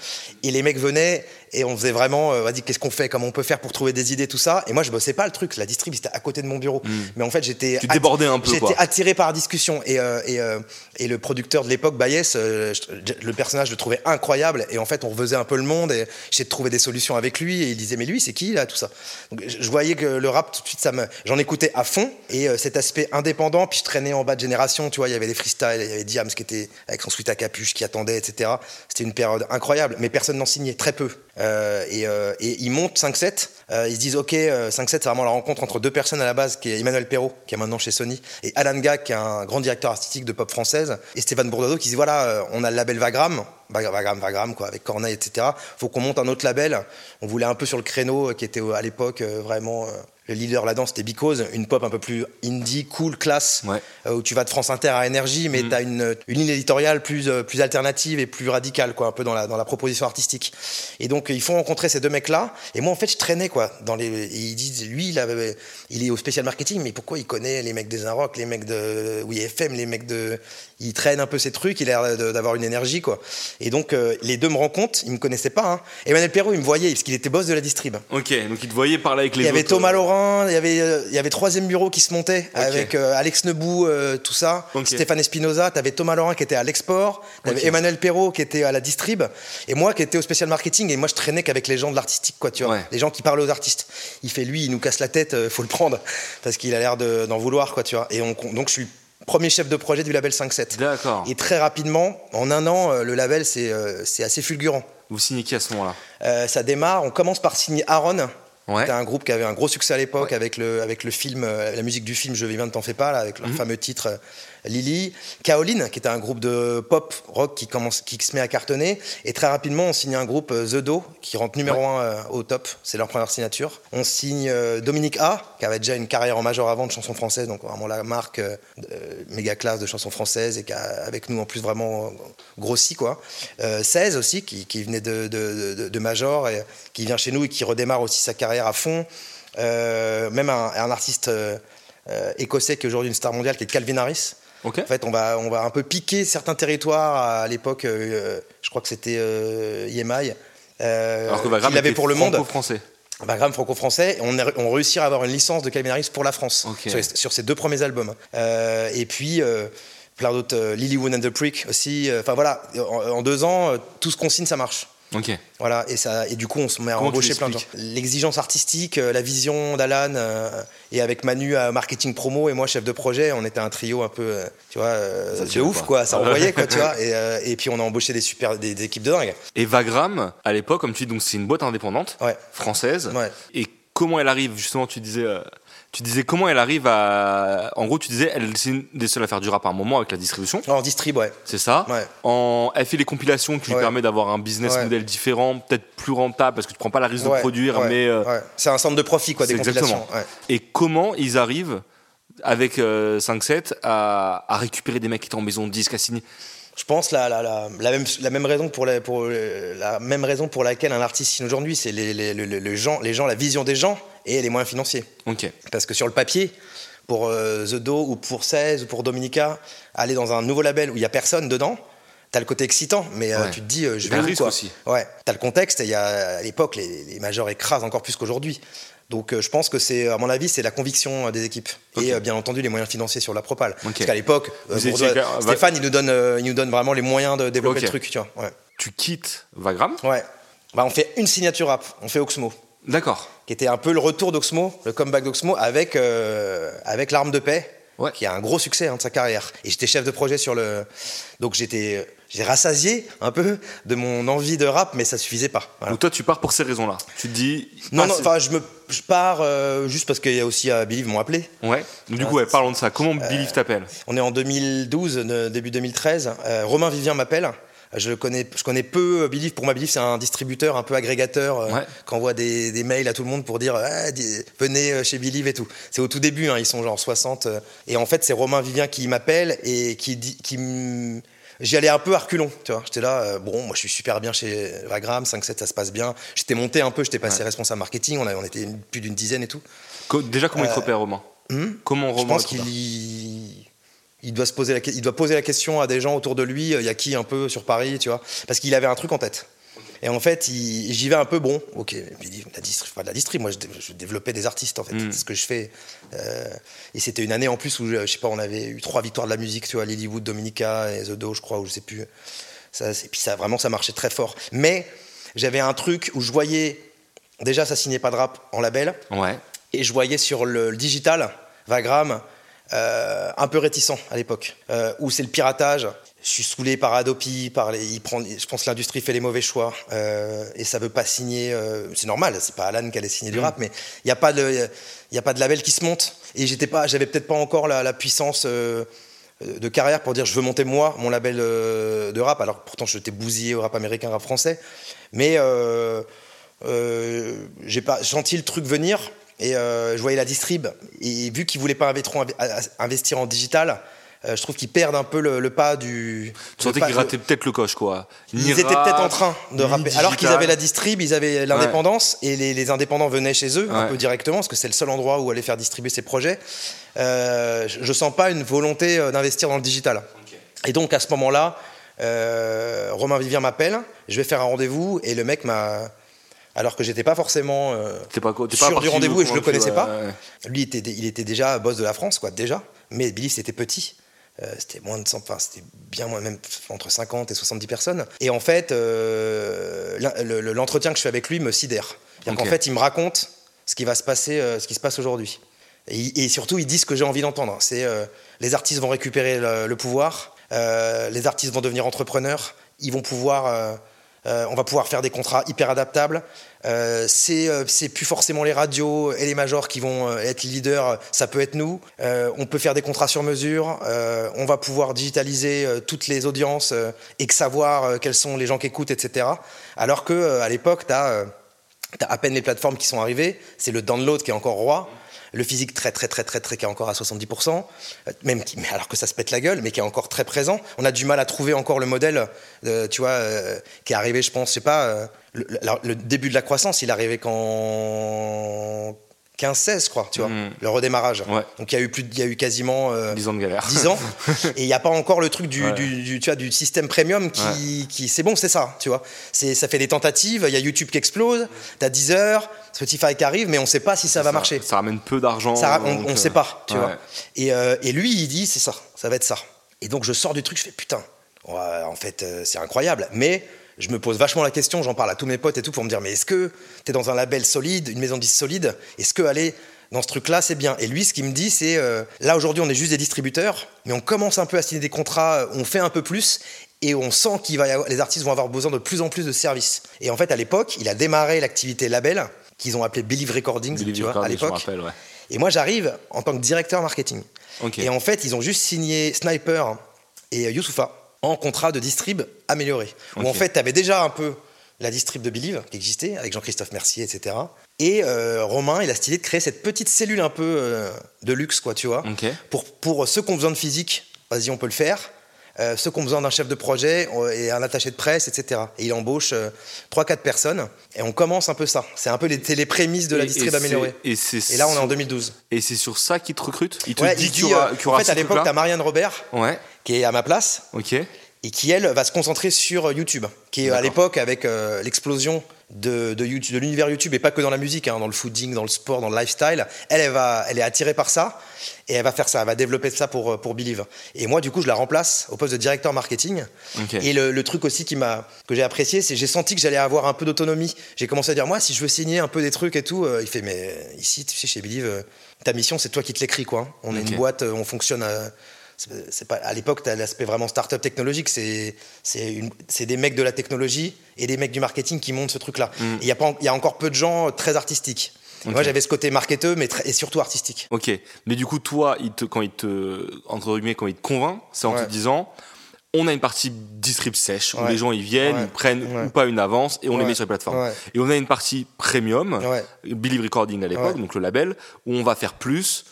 Et les mecs venaient et on faisait vraiment, euh, dit qu'est-ce qu'on fait, comment on peut faire pour trouver des idées, tout ça. Et moi, je bossais pas le truc. La distrib, c'était à côté de mon bureau. Hmm. Mais en fait, j'étais. Tu débordais un peu. J'étais attiré par la discussion. Et, euh, et, euh, et le producteur de l'époque, Bayes, le personnage, je le trouvais incroyable. Et en fait, on refaisait un peu le monde et j'essayais de trouver des solutions avec lui. Et il disait, mais lui, c'est qui là, tout ça? Donc, je voyais que le rap, tout de suite, ça me, j'en écoutais à fond. Et cet aspect indépendant, puis je traînais en bas de génération. Tu vois, il y avait des freestyles, il y avait Diams qui était avec son suite à capuche, qui attendait, etc. C'était une période incroyable. Mais personne n'en signait, très peu. Et euh, et ils montent 5-7. Euh, ils se disent, OK, 5-7, euh, c'est vraiment la rencontre entre deux personnes à la base, qui est Emmanuel Perrault, qui est maintenant chez Sony, et Alan Gag, qui est un grand directeur artistique de pop française, et Stéphane Bourdado, qui dit, voilà, on a le label Vagram, Vagram, Vagram, quoi, avec Corneille, etc. Faut qu'on monte un autre label. On voulait un peu sur le créneau, qui était à l'époque vraiment le leader là-dedans, c'était Because, une pop un peu plus indie, cool, classe, euh, où tu vas de France Inter à Énergie, mais mm. tu as une, une, ligne éditoriale plus, euh, plus alternative et plus radicale, quoi, un peu dans la, dans la proposition artistique. Et donc, ils font rencontrer ces deux mecs-là. Et moi, en fait, je traînais, quoi. Dans les, et ils disent, lui, il, avait, il est au spécial marketing, mais pourquoi il connaît les mecs des Rock, les mecs de oui, FM, les mecs de. Il traîne un peu ces trucs, il a l'air d'avoir une énergie, quoi. Et donc, euh, les deux me rencontrent, ils me connaissaient pas. Hein. Emmanuel Perrault, il me voyait, parce qu'il était boss de la distrib. Ok, donc il te voyait parler avec les Il y avait Thomas Laurent, il y avait, euh, il y avait troisième bureau qui se montait, avec euh, Alex Nebou, tout ça. Stéphane Espinoza, t'avais Thomas Laurent qui était à l'export, t'avais Emmanuel Perrault qui était à la distrib, et moi qui étais au spécial marketing, et moi je traînais qu'avec les gens de l'artistique, quoi, tu vois. Les gens qui parlent aux artistes. Il fait, lui, il nous casse la tête, faut le prendre, parce qu'il a l'air d'en vouloir, quoi, tu vois. Et on, donc je suis premier chef de projet du label 5-7. D'accord. Et très rapidement, en un an, euh, le label, c'est euh, assez fulgurant. Vous signez qui à ce moment-là? Euh, Ça démarre, on commence par signer Aaron. Ouais. C'était un groupe qui avait un gros succès à l'époque avec, le, avec le film, la musique du film Je vais bien, ne t'en fais pas, là, avec le mhm. fameux titre Lily, Kaolin, qui était un groupe de pop rock qui, commence, qui se met à cartonner. Et très rapidement, on signe un groupe euh, The Do, qui rentre numéro 1 euh, au top. C'est leur première signature. On signe euh, Dominique A, qui avait déjà une carrière en major avant de chansons françaises, donc vraiment la marque méga classe de chansons françaises et qui a avec nous en plus vraiment grossi. Quoi. 16 aussi, qui, venait de, de, major et qui vient chez nous et qui redémarre aussi sa carrière à fond. même un, un artiste écossais qui est aujourd'hui une star mondiale, qui est Calvin Harris. En fait, on va, on va un peu piquer certains territoires à l'époque. Euh, je crois que c'était euh, EMI. Euh, Alors que Vagram avait pour le monde. Franco-français. Vagram franco-français. On, on réussit à avoir une licence de Calvin Harris pour la France sur, ses deux premiers albums. Euh, et puis plein d'autres, Lilywood and the Prick aussi. Enfin voilà, en, deux ans, tout ce qu'on signe, ça marche. Ok. Voilà, et, ça, et du coup, on se met à embaucher plein de gens. L'exigence artistique, euh, la vision d'Alan, euh, et avec Manu à marketing promo, et moi, chef de projet, on était un trio un peu, euh, tu vois, c'est ouf, quoi, ça envoyait, quoi, tu vois. Et, et, puis, on a embauché des super, des, équipes de dingue. Et Vagram, à l'époque, comme tu dis, donc c'est une boîte indépendante, française. Ouais. Et comment elle arrive, justement, tu disais tu disais comment elle arrive à. En gros, tu disais, elle est une des seules à faire du rap à un moment avec la distribution. En distrib, ouais. C'est ça. Ouais. En... Elle fait les compilations qui lui permettent d'avoir un business model différent, peut-être plus rentable parce que tu prends pas la risque de produire, mais. Euh, c'est un centre de profit, quoi, des compilations. Et comment ils arrivent avec 5-7 euh, à... à, récupérer des mecs qui étaient en maison de disques à signer? Je pense la, la, la, la, même, la, même raison pour la, pour la même raison pour laquelle un artiste signe aujourd'hui, c'est les, les, les, gens, les gens, la vision des gens et les moyens financiers. Parce que sur le papier, pour euh, The Do ou pour 16 ou pour Dominica, aller dans un nouveau label où il n'y a personne dedans, T'as le côté excitant, mais euh, tu te dis, euh, je vais où quoi. aussi. Ouais. T'as le contexte. Et y a, à l'époque, les, les majors écrasent encore plus qu'aujourd'hui. Donc je pense que c'est, à mon avis, c'est la conviction des équipes et bien entendu les moyens financiers sur la propale. Parce qu'à l'époque, Stéphane, il nous donne, il nous donne vraiment les moyens de développer le truc. Tu, vois. Ouais. tu quittes Vagram Ouais. Bah, on fait une signature rap. On fait Oxmo. D'accord qui était un peu le retour d'Oxmo, le comeback d'Oxmo avec, euh, avec l'arme de paix, qui a un gros succès hein, de sa carrière. Et j'étais chef de projet sur le. Donc j'étais. J'ai rassasié un peu de mon envie de rap, mais ça suffisait pas. Donc toi, tu pars pour ces raisons-là. Tu te dis. Non, non, enfin, je, me, je pars euh, juste parce qu'il y a aussi euh, Believe m'ont appelé. Ouais. Donc du coup, parlons de ça. Comment Believe t'appelle On est en 2012, début 2013. Romain Vivien m'appelle. Je connais, je connais peu Believe. Pour moi, Believe, c'est un distributeur un peu agrégateur euh, qui envoie des, des, mails à tout le monde pour dire ah, venez euh, chez Believe et tout. C'est au tout début, hein, ils sont genre 60. Euh, et en fait, c'est Romain Vivien qui m'appelle et qui dit. Qui J'y allais un peu à reculons, tu vois. J'étais là, bon, moi je suis super bien chez Vagram, 5-7, ça se passe bien. J'étais monté un peu, j'étais passé responsable marketing, on, on était plus d'une dizaine et tout. Déjà, comment il te repère, Romain? hmm? Comment Romain Je pense qu'il il doit, se poser la, il doit poser la question à des gens autour de lui, il y a qui un peu sur Paris, tu vois Parce qu'il avait un truc en tête. Et en fait, j'y vais un peu, bon, ok, puis la distrib, pas de la distrib, moi je, développais des artistes en fait, mm. c'est ce que je fais. Euh, et c'était une année en plus où, je sais pas, on avait eu trois victoires de la musique, tu vois, Lilywood, Dominica et The Do, je crois, ou je sais plus. Ça, et puis ça, vraiment, ça marchait très fort. Mais j'avais un truc où je voyais, déjà, ça signait pas de rap en label. Ouais. Et je voyais sur le, le digital, Vagram, euh, un peu réticent à l'époque, euh, où c'est le piratage. Je suis saoulé par Adopi, par les, il prend, je pense que l'industrie fait les mauvais choix euh, et ça veut pas signer. c'est normal, c'est pas Alan qui allait signer du mm. rap, mais il n'y a pas de, il a pas de label qui se monte. Et j'étais pas, j'avais peut-être pas encore la, puissance de carrière pour dire je veux monter moi mon label de rap. Alors pourtant je t'ai bousillé au rap américain, rap français, mais j'ai pas senti le truc venir et euh, je voyais la distrib. Et vu qu'ils voulaient pas trop investir en digital, euh, je trouve qu'ils perdent un peu le, pas du. Tu sentais qu'ils rataient peut-être le coche, quoi. ils étaient peut-être en train de rapper. Alors qu'ils avaient la distrib, ils avaient l'indépendance, et les, indépendants venaient chez eux un peu directement, parce que c'est le seul endroit où aller faire distribuer ces projets. Euh, je sens pas une volonté euh, d'investir dans le digital. Et donc à ce moment-là, euh, Romain Vivien m'appelle, je vais faire un rendez-vous, et le mec m'a alors que j'étais pas forcément pas, sûr du rendez-vous et je le connaissais pas. Lui, était, il était déjà boss de la France, quoi, déjà. Mais Billy, c'était petit. Euh, c'était moins de 100, enfin, c'était bien moins, même entre 50 et 70 personnes. Et en fait, euh, l'entretien que je fais avec lui me sidère. En fait, il me raconte ce qui va se passer, euh, ce qui se passe aujourd'hui. Et, surtout, il dit ce que j'ai envie d'entendre. C'est les artistes vont récupérer le pouvoir, les artistes vont devenir entrepreneurs, ils vont pouvoir euh, on va pouvoir faire des contrats hyper adaptables. Euh, euh, c'est plus forcément les radios et les majors qui vont être leaders, ça peut être nous. on peut faire des contrats sur mesure. on va pouvoir digitaliser toutes les audiences et savoir quels sont les gens qui écoutent, etc. Alors que à l'époque, tu as, à peine les plateformes qui sont arrivées. C'est le download qui est encore roi le physique très très très très très qui est encore à 70%, euh, même qui, alors que ça se pète la gueule, mais qui est encore très présent. On a du mal à trouver encore le modèle, euh, tu vois, euh, qui est arrivé, je pense, je sais pas, le, le, début de la croissance, il est arrivé quand 15-16, je crois, tu vois, hmm. le redémarrage. Donc il y a eu plus, il y a eu quasiment 10 ans de galère. 10 ans. et il n'y a pas encore le truc du, du, tu vois, du système premium qui, qui c'est bon, c'est ça, tu vois. C'est, ça fait des tentatives. Il y a YouTube qui explose. T'as 10 heures, Spotify qui arrive, mais on ne sait pas si ça, va marcher. Ça ramène peu d'argent. on ne sait pas, tu vois. Et, euh, et, lui, il dit, c'est ça, ça va être ça. Et donc je sors du truc, je fais putain. en fait, euh, c'est incroyable. Mais je me pose vachement la question, j'en parle à tous mes potes et tout pour me dire mais est-ce que tu es dans un label solide, une maison de disques solide? Est-ce que aller dans ce truc-là, c'est bien? Et lui, ce qu'il me dit, c'est euh, là aujourd'hui, on est juste des distributeurs, mais on commence un peu à signer des contrats, on fait un peu plus, et on sent qu'il va y avoir, les artistes vont avoir besoin de plus en plus de services. Et en fait, à l'époque, il a démarré l'activité label qu'ils ont appelé Believe Recordings, tu vois, à l'époque. Et moi, j'arrive en tant que directeur marketing. Et en fait, ils ont juste signé Sniper et Youssoufa en contrat de distrib amélioré. Où en fait, tu avais déjà un peu la distrib de Believe qui existait, avec Jean-Christophe Mercier, etc. Et euh, Romain, il a stylé de créer cette petite cellule un peu euh, de luxe, quoi, tu vois. Pour, pour ceux qui ont besoin de physique, vas-y, on peut le faire. Euh, ceux qui ont besoin d'un chef de projet et un attaché de presse, etc. Et il embauche 3-4 personnes. Et on commence un peu ça. C'est un peu les, les prémices de la distrib améliorée. Et, et, là, on est en 2012. Et c'est sur ça qu'il te recrute? Il te dit qu'il y aura, En fait, à l'époque, tu as Marianne Robert. Ouais qui est à ma place. Ok. Et qui, elle, va se concentrer sur YouTube, qui est à l'époque, avec euh, l'explosion de, de, YouTube, de l'univers YouTube, et pas que dans la musique, hein, dans le fooding, dans le sport, dans le lifestyle, elle, elle, va, elle est attirée par ça, et elle va faire ça, elle va développer ça pour, euh, pour Believe. Et moi, du coup, je la remplace au poste de directeur marketing. Et le, truc aussi qui m'a, que j'ai apprécié, c'est j'ai senti que j'allais avoir un peu d'autonomie. J'ai commencé à dire, moi, si je veux signer un peu des trucs et tout, euh, il fait, mais ici, tu sais, chez Believe, ta mission, c'est toi qui te l'écris, quoi. On est une boîte, on fonctionne c'est pas à l'époque tu as l'aspect vraiment start-up technologique c'est c'est des mecs de la technologie et des mecs du marketing qui montent ce truc là mm. il y a pas il y a encore peu de gens très artistiques. Moi j'avais ce côté marketeur mais et surtout artistique. Ok. Mais du coup toi il te, quand il te entre guillemets quand il te convainc c'est en te disant on a une partie distrib sèche où les gens ils viennent, ils prennent ou pas une avance et on les met sur la plateforme. Et on a une partie premium, Believe Recording à l'époque, donc le label, où on va faire plus.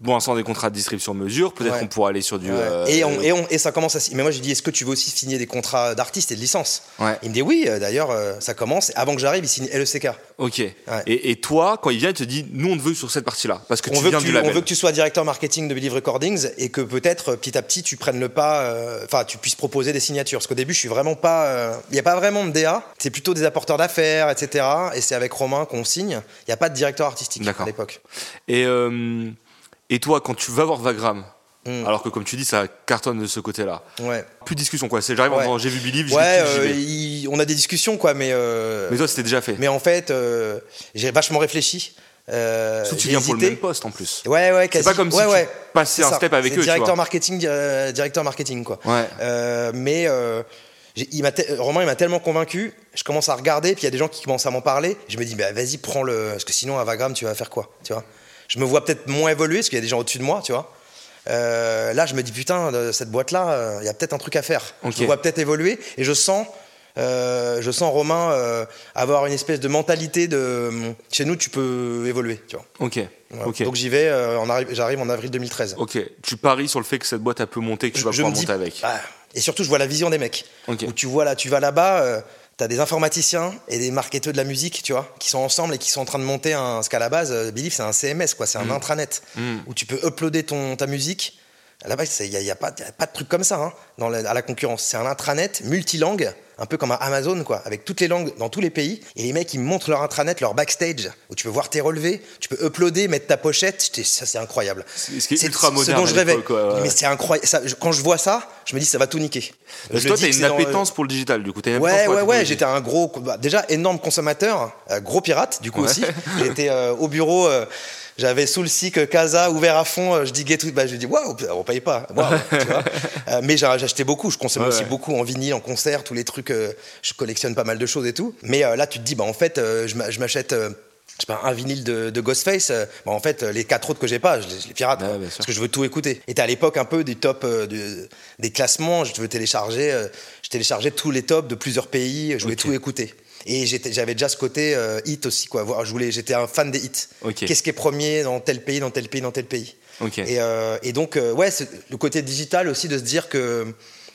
Bon, sans des contrats de distribution mesure, peut-être qu'on pourra aller sur du. Euh, et, on, et, on, et, ça commence à. Mais moi, j'ai dit, est-ce que tu veux aussi signer des contrats d'artistes et de licence Il me dit oui, euh, d'ailleurs, euh, ça commence. Avant que j'arrive, il signe LECK. Ok. Et, nous, quand il vient, il te dit, nous, on te veut sur cette partie-là. Parce que on tu veut viens que tu, label. On veut que tu sois directeur marketing de Believe Recordings et que peut-être, petit à petit, tu prennes le pas. Enfin, tu puisses proposer des signatures. Parce qu'au début, je suis vraiment pas. Il n'y a pas vraiment de DA. C'est plutôt des apporteurs d'affaires, etc. Et c'est avec Romain qu'on signe. Il n'y a pas de directeur artistique à l'époque. Et. Et toi, quand tu vas voir Vagram, hmm. alors que comme tu dis, ça cartonne de ce côté-là. Ouais. Plus de discussion quoi. C'est j'arrive, j'ai vu Believe. Ouais, euh, on a des discussions quoi, mais. Euh, mais toi, c'était déjà fait. Mais en fait, euh, j'ai vachement réfléchi. Euh, tu viens pour le même poste en plus. Ouais, ouais. C'est pas comme si tu passais un step avec eux. Directeur marketing, directeur marketing quoi. Ouais. mais il Romain, il m'a tellement convaincu. Je commence à regarder, puis il y a des gens qui commencent à m'en parler. Je me dis, bah, vas-y, prends le. Parce que sinon, à Vagram, tu vas faire quoi Tu vois? Je me vois peut-être moins évoluer parce qu'il y a des gens au-dessus de moi, tu vois. Euh, là, je me dis putain, cette boîte-là, euh, il y a peut-être un truc à faire. Je me vois peut-être évoluer et je sens euh, je sens Romain euh, avoir une espèce de mentalité de chez nous, tu peux évoluer. Tu vois. Ok. Voilà. Donc j'y vais, euh, j'arrive en avril 2013. Ok. Tu paries sur le fait que cette boîte elle peut monter, que tu vas je pouvoir dis, monter avec. ah, et surtout, je vois la vision des mecs. Où tu vois là, tu vas là-bas, t'as des informaticiens et des marketeurs de la musique, tu vois, qui sont ensemble et qui sont en train de monter un. Ce qu'à la base, euh, Believe, c'est un CMS, quoi, c'est un intranet Mm. où tu peux uploader ton ta musique. À la base, il n'y a, y a pas, y a pas de truc comme ça hein, dans la- à la concurrence. C'est un intranet multilangue, un peu comme un Amazon, quoi, avec toutes les langues dans tous les pays. Et les mecs, ils montrent leur intranet, leur backstage, où tu peux voir tes relevés, tu peux uploader, mettre ta pochette. Ça, c'est incroyable. Ce C'est ultra ce moderne dont je rêvais. ouais. Mais c'est incroyable. Ça, je- quand je vois ça, je me dis, ça va tout niquer. Parce toi, t'as une dans- appétence pour le digital, du coup. Une Ouais, ouais, ouais, j'étais un gros, bah, déjà énorme consommateur, euh, gros pirate, du coup Ouais. aussi. J'étais euh, au bureau, euh, j'avais sous le SIC Casa ouvert à fond, euh, je diguais tout, bah, je dis waouh, on paye pas, waouh, tu vois. Euh, mais j'achetais beaucoup, je consommais Ouais, aussi ouais. beaucoup en vinyle, en concert, tous les trucs, euh, je collectionne pas mal de choses et tout. Mais euh, là, tu te dis, bah en fait, euh, je m'a- je m'achète. euh, je sais pas, un vinyle de, de Ghostface, euh, bah, en fait, euh, les quatre autres que j'ai pas, je les, je les pirate. Parce que je veux tout écouter. Et à l'époque un peu des top, euh, de- des classements, je veux télécharger, euh, je téléchargeais tous les tops de plusieurs pays, je voulais tout écouter. Et j'avais déjà ce côté euh, hit aussi, quoi. Je voulais, j'étais un fan des hits. Qu'est-ce qui est premier dans tel pays, dans tel pays, dans tel pays? Et, euh, et donc, euh, ouais, le côté digital aussi de se dire que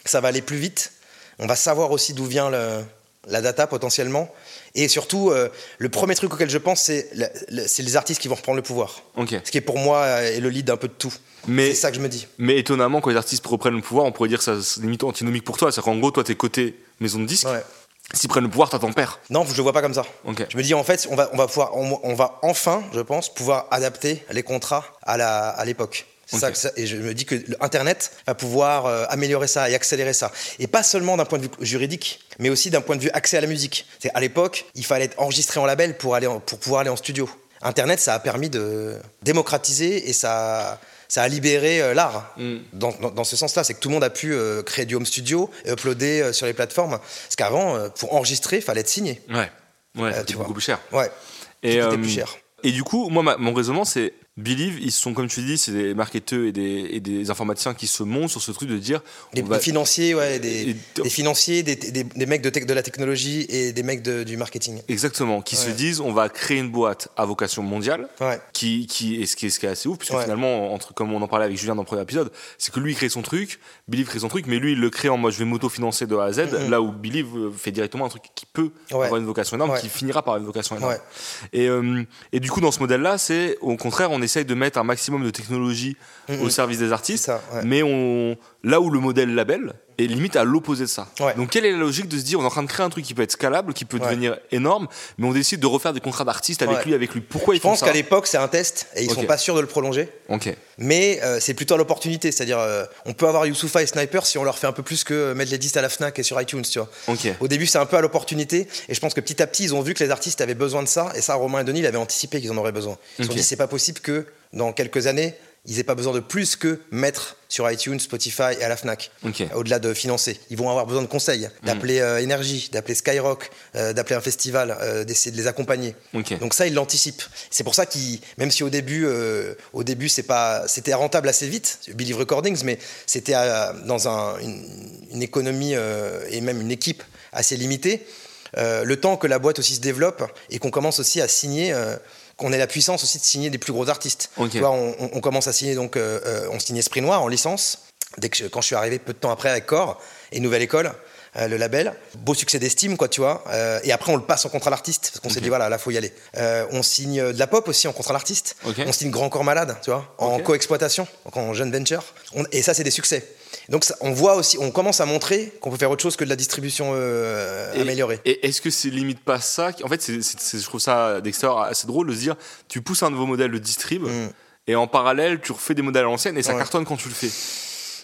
ça va aller plus vite. On va savoir aussi d'où vient le- la data potentiellement. Et surtout, euh, le premier truc auquel je pense, c'est les artistes qui vont reprendre le pouvoir. Ce qui est pour moi est le lead d'un peu de tout. C'est ça que je me dis. Mais étonnamment, quand les artistes reprennent le pouvoir, on pourrait dire que ça c'est limite antinomique pour toi. C'est-à-dire qu'en gros, toi, t'es côté maison de disques. Ouais. S'ils prennent le pouvoir, t'as ton père. Non, je le vois pas comme ça. Je me dis en fait, on va, on va pouvoir, on, on va enfin, je pense, pouvoir adapter les contrats à la, à l'époque. Ça, ça- et je me dis que Internet va pouvoir euh, améliorer ça et accélérer ça. Et pas seulement d'un point de vue juridique, mais aussi d'un point de vue accès à la musique. C'est à l'époque, il fallait être enregistré en label pour aller, en- pour pouvoir aller en studio. Internet, ça a permis de démocratiser et ça, ça a libéré euh, l'art. Mm. Dans, dans- dans ce sens-là, c'est que tout le monde a pu euh, créer du home studio et uploader euh, sur les plateformes. Parce qu'avant, pour enregistrer, il fallait être signé. Ouais. Ouais, c'était beaucoup plus cher. Ouais. Et, plus cher. Et du coup, moi, ma- mon raisonnement, c'est Believe, ils sont, comme tu dis, c'est des marketeurs et des, et des informaticiens qui se montent sur ce truc de dire. Des, on va- des financiers, ouais, des, Et- des financiers, des, mecs de, tech- de la technologie et des mecs de- du marketing. Exactement, qui se disent on va créer une boîte à vocation mondiale. Ouais. Qui, qui, et ce qui est, ce qui est assez ouf, puisque finalement, entre, comme on en parlait avec Julien dans le premier épisode, c'est que lui il crée son truc, Believe crée son truc, mais lui il le crée en mode je vais m'auto-financer de A à Z, Mhm. là où Believe euh, fait directement un truc qui peut avoir une vocation énorme, qui finira par avoir une vocation énorme. Et, euh, et du coup, dans ce modèle-là, c'est au contraire, on essaye de mettre un maximum de technologie au service des artistes, C'est ça, ouais. mais on, là où le modèle label est limite à l'opposé de ça. Ouais. Donc, quelle est la logique de se dire on est en train de créer un truc qui peut être scalable, qui peut Ouais. devenir énorme, mais on décide de refaire des contrats d'artistes avec Ouais. lui, avec lui Pourquoi ils Je font pense ça qu'à l'époque, c'est un test et ils Ok. sont pas sûrs de le prolonger. Ok. Mais euh, c'est plutôt à l'opportunité. C'est-à-dire, euh, on peut avoir Youssoufa et Sniper si on leur fait un peu plus que euh, mettre les disques à la Fnac et sur iTunes, tu vois. Au début, c'est un peu à l'opportunité. Et je pense que petit à petit, ils ont vu que les artistes avaient besoin de ça. Et ça, Romain et Denis, ils avaient anticipé qu'ils en auraient besoin. Ils se Ok. sont dit, c'est pas possible que dans quelques années, ils aient pas besoin de plus que mettre sur iTunes, Spotify et à la Fnac. Au-delà de financer. Ils vont avoir besoin de conseils, d'appeler euh, Énergie, d'appeler Skyrock, euh, d'appeler un festival, euh, d'essayer de les accompagner. Donc ça, ils l'anticipent. C'est pour ça qu'ils, même si au début, euh, au début, c'est pas, c'était rentable assez vite, Believe Recordings, mais c'était euh, dans un- une, une économie euh, et même une équipe assez limitée. Euh, le temps que la boîte aussi se développe et qu'on commence aussi à signer, euh, qu'on ait la puissance aussi de signer des plus gros artistes. Ok. Tu vois, on, on- on commence à signer donc, euh, euh, on signait Esprit Noir en licence. Dès que je- quand je suis arrivé peu de temps après avec Core et Nouvelle École, euh, le label, beau succès d'estime quoi, tu vois. Euh, et après on le passe en contrat l'artiste parce qu'on s'est dit voilà là faut y aller. On signe de la pop aussi en contrat l'artiste. On signe Grand Corps Malade, tu vois, en coexploitation, en jeune venture. On- et ça c'est des succès. Donc ça- on voit aussi, on commence à montrer qu'on peut faire autre chose que de la distribution euh, Et- améliorée. Et est-ce que c'est limite pas ça En fait, je trouve ça d'extérieur assez drôle de se dire tu pousses un nouveau modèle de distrib Mm. et en parallèle tu refais des modèles à l'ancienne et ça Ouais. cartonne quand tu le fais.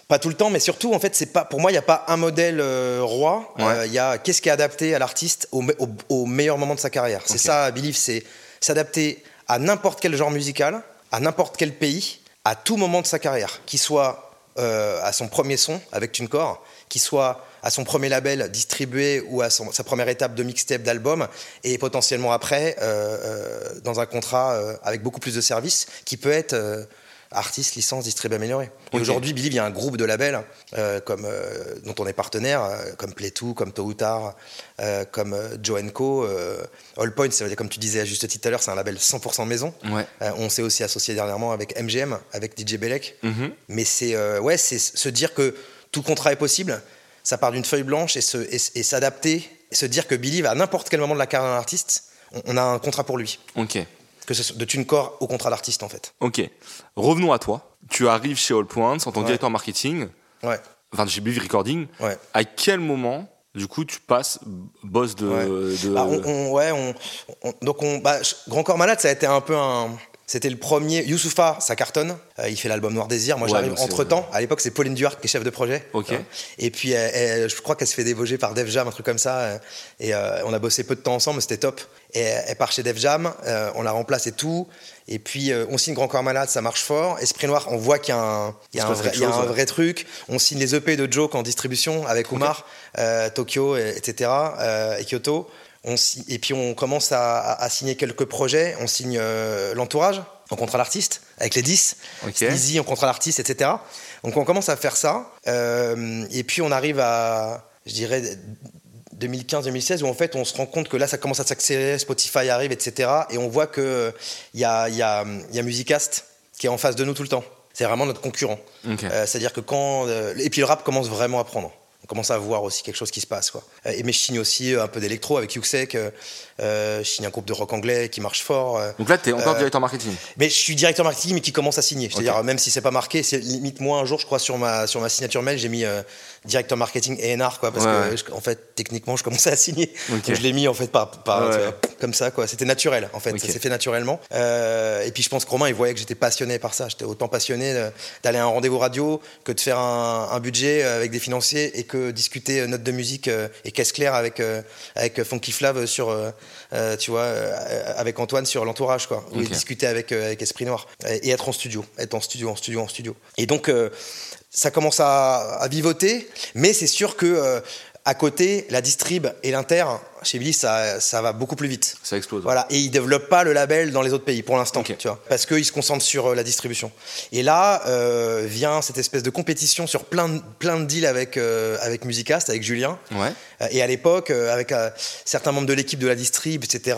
Pas tout le temps, mais surtout, en fait, c'est pas, pour moi, il n'y a pas un modèle euh, roi. Ouais. Euh, Il y a qu'est-ce qui est adapté à l'artiste au, me- au- au meilleur moment de sa carrière. C'est Ok. ça, Believe, c'est s'adapter à n'importe quel genre musical, à n'importe quel pays, à tout moment de sa carrière. Qu'il soit euh, à son premier son avec TuneCore, qu'il soit à son premier label distribué ou à sa première étape de mixtape d'album, et potentiellement après, euh, euh, dans un contrat avec beaucoup plus de services, qui peut être. Artistes, licences, distrib améliorés. Et Ok. aujourd'hui, Believe, il y a un groupe de labels euh, comme, euh, dont on est partenaire, euh, comme Playtoo, comme Tôt comme Joe Co. All Point, ça veut dire, comme tu disais à juste titre tout à l'heure, c'est un label 100% maison. Ouais. On s'est aussi associé dernièrement avec MGM, avec DJ Belek. Mhm. Mais c'est ouais, c'est se dire que tout contrat est possible. Ça part d'une feuille blanche et se- et et s'adapter, et se dire que Believe, à n'importe quel moment de la carrière d'un artiste, on, on a un contrat pour lui. Ok. Que ce soit de TuneCore au contrat d'artiste, en fait. Ok. Revenons à toi. Tu arrives chez All Points en tant que Ouais. directeur marketing, Ouais, enfin chez Believe Recording. ouais. À quel moment, du coup, tu passes boss de. Ouais. de- Bah, on, on- ouais, on, on- donc on, bah, Grand Corps Malade, ça a été un peu un. C'était le premier. Youssoufa, ça cartonne. Euh, il fait l'album Noir Désir. Moi, Ouais, j'arrive entre temps. À l'époque, c'est Pauline Duhart qui est chef de projet. Ok. Et puis, elle- elle- je crois qu'elle se fait dévoger par Def Jam, un truc comme ça. euh, Et euh, on a bossé peu de temps ensemble, c'était top. Et elle part chez Def Jam, euh, on la remplace et tout. Et puis, euh, on signe Grand Corps Malade, ça marche fort. Esprit Noir, on voit qu'il y a un, il y a Il se un passe vrai, quelque il y a chose, un ouais. vrai truc. On signe les EP de Joke en distribution avec Oumar, euh, Tokyo, et- etc. et Kyoto. On et puis on commence à, signer quelques projets. On signe l'entourage en contrat d'artiste avec les 10. Ok. Sneezy en contrat d'artiste, etc. Donc on commence à faire ça. Et puis on arrive à, je dirais, 2015-2016 où en fait on se rend compte que là ça commence à s'accélérer, Spotify arrive, etc. Et on voit que il y a, y, a, y a Musicast qui est en face de nous tout le temps. C'est vraiment notre concurrent. Euh, C'est-à-dire que quand. euh, et puis le rap commence vraiment à prendre. On commence à voir aussi quelque chose qui se passe. Quoi. Euh, Et mais je signe aussi un peu d'électro avec Yuxek. Euh, je signe un groupe de rock anglais qui marche fort. euh. Donc là, tu es encore Euh, directeur marketing. Mais je suis directeur marketing, mais qui commence à signer. C'est-à-dire, même si c'est pas marqué, c'est limite moi un jour, je crois, sur ma, sur ma signature mail, j'ai mis directeur marketing et NR, quoi, parce Ouais, que, je- en fait, techniquement, je commençais à signer. Donc, je l'ai mis, en fait, par, par- Ouais. tu vois, comme ça, quoi. C'était naturel, en fait. Ok. Ça s'est fait naturellement. Euh, et puis, je pense que Romain, il voyait que j'étais passionné par ça. J'étais autant passionné d'aller à un rendez-vous radio que de faire un, un budget avec des financiers et que discuter notes de musique et caisse claire avec, avec Funky Flav sur, euh, tu vois, euh, avec Antoine sur l'entourage, quoi. Ou discuter avec, euh, avec Esprit Noir Euh, et être en studio, être en studio, en studio, en studio. Et donc, ça commence à, à vivoter, mais c'est sûr que à côté, la distrib et l'inter, chez Billy, ça, ça va beaucoup plus vite. Ça explose. Voilà, et ils développent pas le label dans les autres pays pour l'instant, Ok. tu vois, parce qu'ils se concentrent sur euh, la distribution. Et là euh, vient cette espèce de compétition sur plein de, plein de deals avec euh, avec Musicast, avec Julien. Ouais. Et à l'époque, avec certains membres de l'équipe de la distrib, etc.,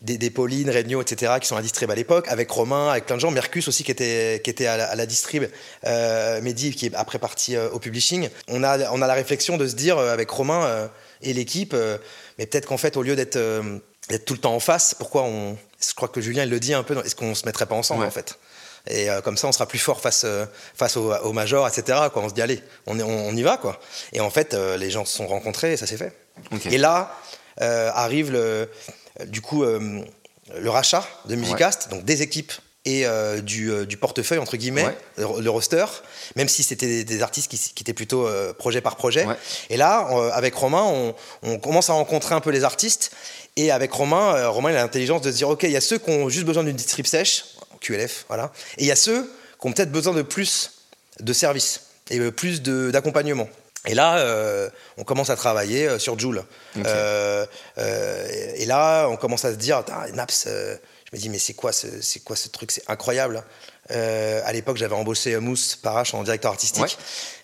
des, des Pauline, Regno, etc., qui sont à la distrib à l'époque, avec Romain, avec plein de gens, Mercus aussi qui était, qui était à la, à la distrib, euh, Mehdi qui est après parti au publishing. On a, on a la réflexion de se dire avec Romain et l'équipe, mais peut-être qu'en fait, au lieu d'être euh, d'être tout le temps en face, pourquoi on. Je crois que Julien, il le dit un peu, est-ce qu'on se mettrait pas ensemble Ouais. en fait? Et euh, comme ça, on sera plus fort face, euh, face au, au major, etc. Quoi. On se dit, allez, on, on, on y va. Quoi. Et en fait, euh, les gens se sont rencontrés et ça s'est fait. Et là, arrive le, du coup le rachat de Musicast, donc des équipes et euh, du, euh, du portefeuille, entre guillemets, Ouais. le, le roster, même si c'était des, des artistes qui, étaient plutôt euh, projet par projet. Ouais. Et là, avec Romain, on, on commence à rencontrer un peu les artistes. Et avec Romain, Romain il a l'intelligence de se dire, OK, il y a ceux qui ont juste besoin d'une distrib sèche, QLF, voilà. Et il y a ceux qui ont peut-être besoin de plus de services et plus d'accompagnement. Et là, euh, on commence à travailler euh, sur Joule. Euh, et là, on commence à se dire, Naps, je me dis, mais c'est quoi ce, c'est quoi ce truc? C'est incroyable. Euh, à l'époque, j'avais embauché euh, Mousse Parache en directeur artistique. Ouais.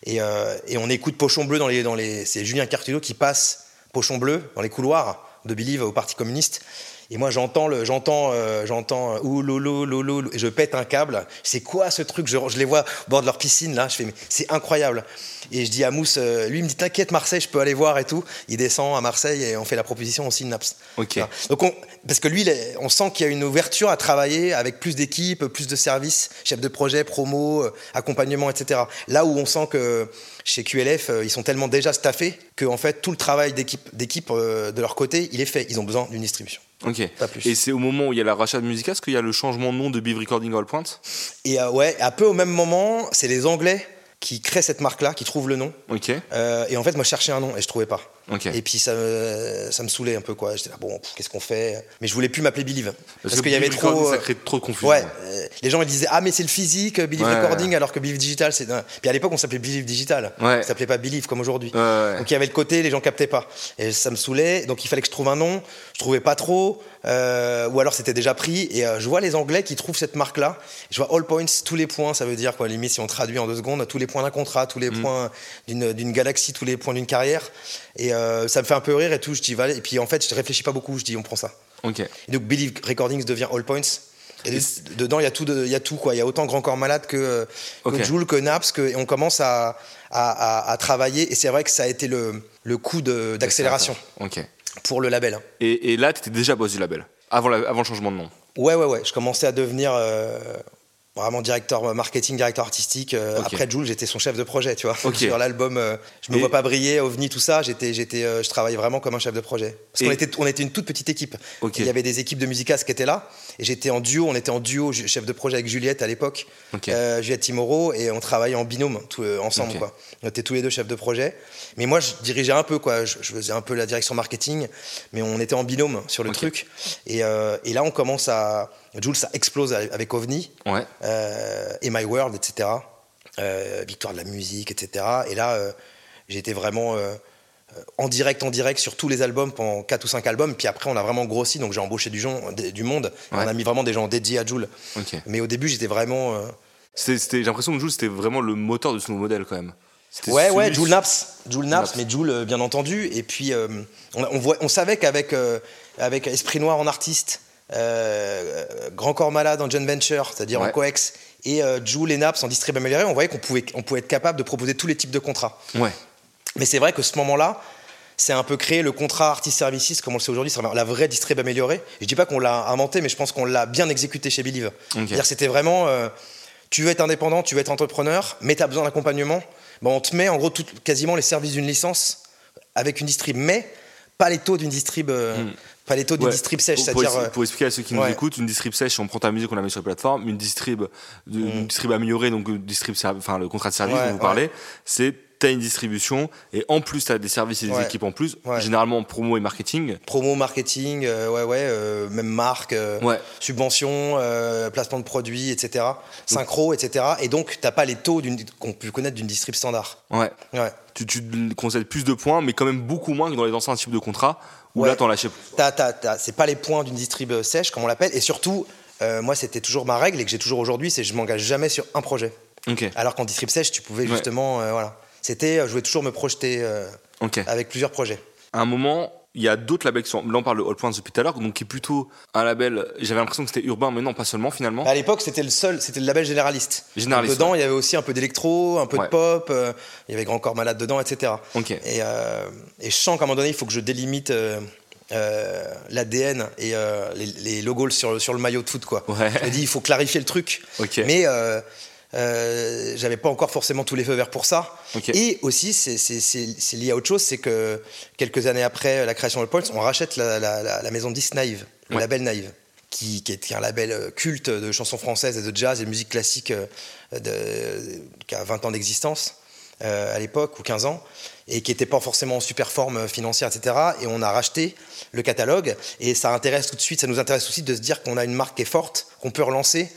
Et, euh, et on écoute Pochon Bleu dans les. Dans les c'est Julien Cartullo qui passe Pochon Bleu dans les couloirs de Believe au Parti communiste. Et moi, j'entends le, j'entends, euh, j'entends, euh, ouh lolo, et je pète un câble. C'est quoi ce truc? Je, je les vois au bord de leur piscine là. Je fais, mais c'est incroyable. Et je dis à Mousse, euh, lui il me dit, t'inquiète Marseille, je peux aller voir et tout. Il descend à Marseille et on fait la proposition, on signe Naps. Ok. Voilà. Donc on, parce que lui, est- on sent qu'il y a une ouverture à travailler avec plus d'équipes, plus de services, chef de projet, promo, euh, accompagnement, etc. Là où on sent que chez QLF, ils sont tellement déjà staffés que en fait tout le travail d'équipe, d'équipe euh, de leur côté, il est fait. Ils ont besoin d'une distribution. Ok. Pas plus. Et c'est au moment où il y a la rachat de Musicast qu'il y a le changement de nom de Beef Recording All Point Et euh, ouais, un peu au même moment, c'est les Anglais qui créent cette marque-là, qui trouvent le nom. Ok. Euh, et en fait, moi, je cherchais un nom et je trouvais pas. Et puis ça me, ça me saoulait un peu, quoi. J'étais là, bon, qu'est-ce qu'on fait? Mais je voulais plus m'appeler Believe. Parce, qu'il y avait trop. Ça crée trop de confusion. Ouais. les gens ils disaient, ah, mais c'est le physique, Believe Recording, alors que Believe Digital, c'est. Puis à l'époque, on s'appelait Believe Digital. Ouais. On s'appelait pas Believe comme aujourd'hui. Donc il y avait le côté, les gens captaient pas. Et ça me saoulait. Donc il fallait que je trouve un nom. Je trouvais pas trop. Euh, ou alors c'était déjà pris. Et euh, je vois les Anglais qui trouvent cette marque-là. Je vois all points, tous les points, ça veut dire quoi, limite si on traduit en deux secondes, tous les points d'un contrat, tous les mm. points d'une galaxie, tous les points d'une carrière. Et euh, ça me fait un peu rire et tout. Je dis, Et puis en fait, je réfléchis pas beaucoup. Je dis, on prend ça. Ok. Et donc Believe Recordings devient all points. Et dedans, il y a tout, il y a tout quoi. Il y a autant Grand Corps Malade que, que Joule, que Naps, que, et on commence à, à, travailler. Et c'est vrai que ça a été le, le coup d'accélération. Ok pour le label. Et, là, tu étais déjà boss du label, avant, avant le changement de nom Ouais, ouais, ouais. Je commençais à devenir euh, vraiment directeur marketing, directeur artistique. Euh, après Jules, j'étais son chef de projet, tu vois. Sur l'album, euh, je me vois pas briller, OVNI, tout ça. J'étais, j'étais, je travaillais vraiment comme un chef de projet. Parce qu'on était, on était une toute petite équipe. Il y avait des équipes de musicas qui étaient là. Et j'étais en duo, on était en duo, chef de projet avec Juliette à l'époque, Juliette Timoro, et on travaillait en binôme tout, ensemble. Quoi. On était tous les deux chefs de projet. Mais moi, je dirigeais un peu, quoi. Je, faisais un peu la direction marketing, mais on était en binôme sur le truc. Et, euh, et, là, on commence à. Jules, ça explose avec OVNI, ouais. euh, et My World, etc. Euh, victoire de la musique, etc. Et là, euh, j'étais vraiment euh, en direct, en direct sur tous les albums pendant 4 ou 5 albums. Puis après, on a vraiment grossi, donc j'ai embauché du, du monde. On a mis vraiment des gens dédiés à Jules. Mais au début, j'étais vraiment. J'ai l'impression que Jules, c'était vraiment le moteur de ce nouveau modèle quand même. Ouais, ouais, Jules Naps, Jules Naps, mais Jules, euh, bien entendu. Et puis, euh, on, voit, on, savait qu'avec euh, avec Esprit Noir en artiste, Grand Corps Malade en John Venture, c'est-à-dire en coex, et Jules et Naps en distrib amélioré, on voyait qu'on pouvait, on pouvait être capable de proposer tous les types de contrats. Ouais. Mais c'est vrai que ce moment-là, c'est un peu créé le contrat artist services, comme on le sait aujourd'hui, c'est la vraie distrib améliorée. Je dis pas qu'on l'a inventé, mais je pense qu'on l'a bien exécuté chez Believe. dire C'était vraiment, tu veux être indépendant, tu veux être entrepreneur, mais tu as besoin d'accompagnement on te met en gros quasiment les services d'une licence avec une distrib, mais pas les taux d'une distrib. Euh, hmm. Pas les taux d'une distrib sèche, c'est-à-dire. Euh, pour, expliquer à ceux qui nous écoutent, une distrib sèche, on prend ta musique, on la met sur la plateforme. Une distrib, une distrib améliorée, donc distrib, enfin le contrat de service dont vous parlez, c'est tu as une distribution et en plus tu as des services et des équipes en plus, généralement promo et marketing. Promo, marketing, euh, ouais, ouais, euh, même marque, euh, subvention, placement de produits, etc. Synchro, etc. Et donc tu pas les taux qu'on peut connaître d'une distrib standard. Ouais. ouais. Tu, tu concèdes plus de points, mais quand même beaucoup moins que dans les anciens types de contrats où là t'en lâchais plus. C'est pas les points d'une distrib sèche, comme on l'appelle, et surtout, moi c'était toujours ma règle et que j'ai toujours aujourd'hui, c'est je m'engage jamais sur un projet. Alors qu'en distrib sèche, tu pouvais justement, voilà. C'était, euh, je voulais toujours me projeter euh, avec plusieurs projets. À un moment, il y a d'autres labels qui sont. Là, on parle de All Points depuis tout à l'heure, donc qui est plutôt un label. J'avais l'impression que c'était urbain, mais non, pas seulement finalement. À l'époque, c'était le seul, c'était le label généraliste. Généraliste. dedans, il y avait aussi un peu d'électro, un peu de pop, euh, il y avait Grand Corps Malade dedans, etc. Et, et, je sens qu'à un moment donné, il faut que je délimite. l'ADN et les, logos sur, sur le maillot de foot quoi. Je me dis il faut clarifier le truc. Mais euh, j'avais pas encore forcément tous les feux verts pour ça. Et aussi, c'est lié à autre chose, c'est que quelques années après la création de Pulse, on rachète la, maison de disques Naïve, le label Naïve, qui, est un label euh, culte de chansons françaises et de jazz et de musique classique euh, de, qui a 20 ans d'existence à l'époque, ou 15 ans, et qui n'était pas forcément en super forme financière, etc. Et on a racheté le catalogue, et ça intéresse tout de suite, ça nous intéresse aussi de se dire qu'on a une marque qui est forte, qu'on peut relancer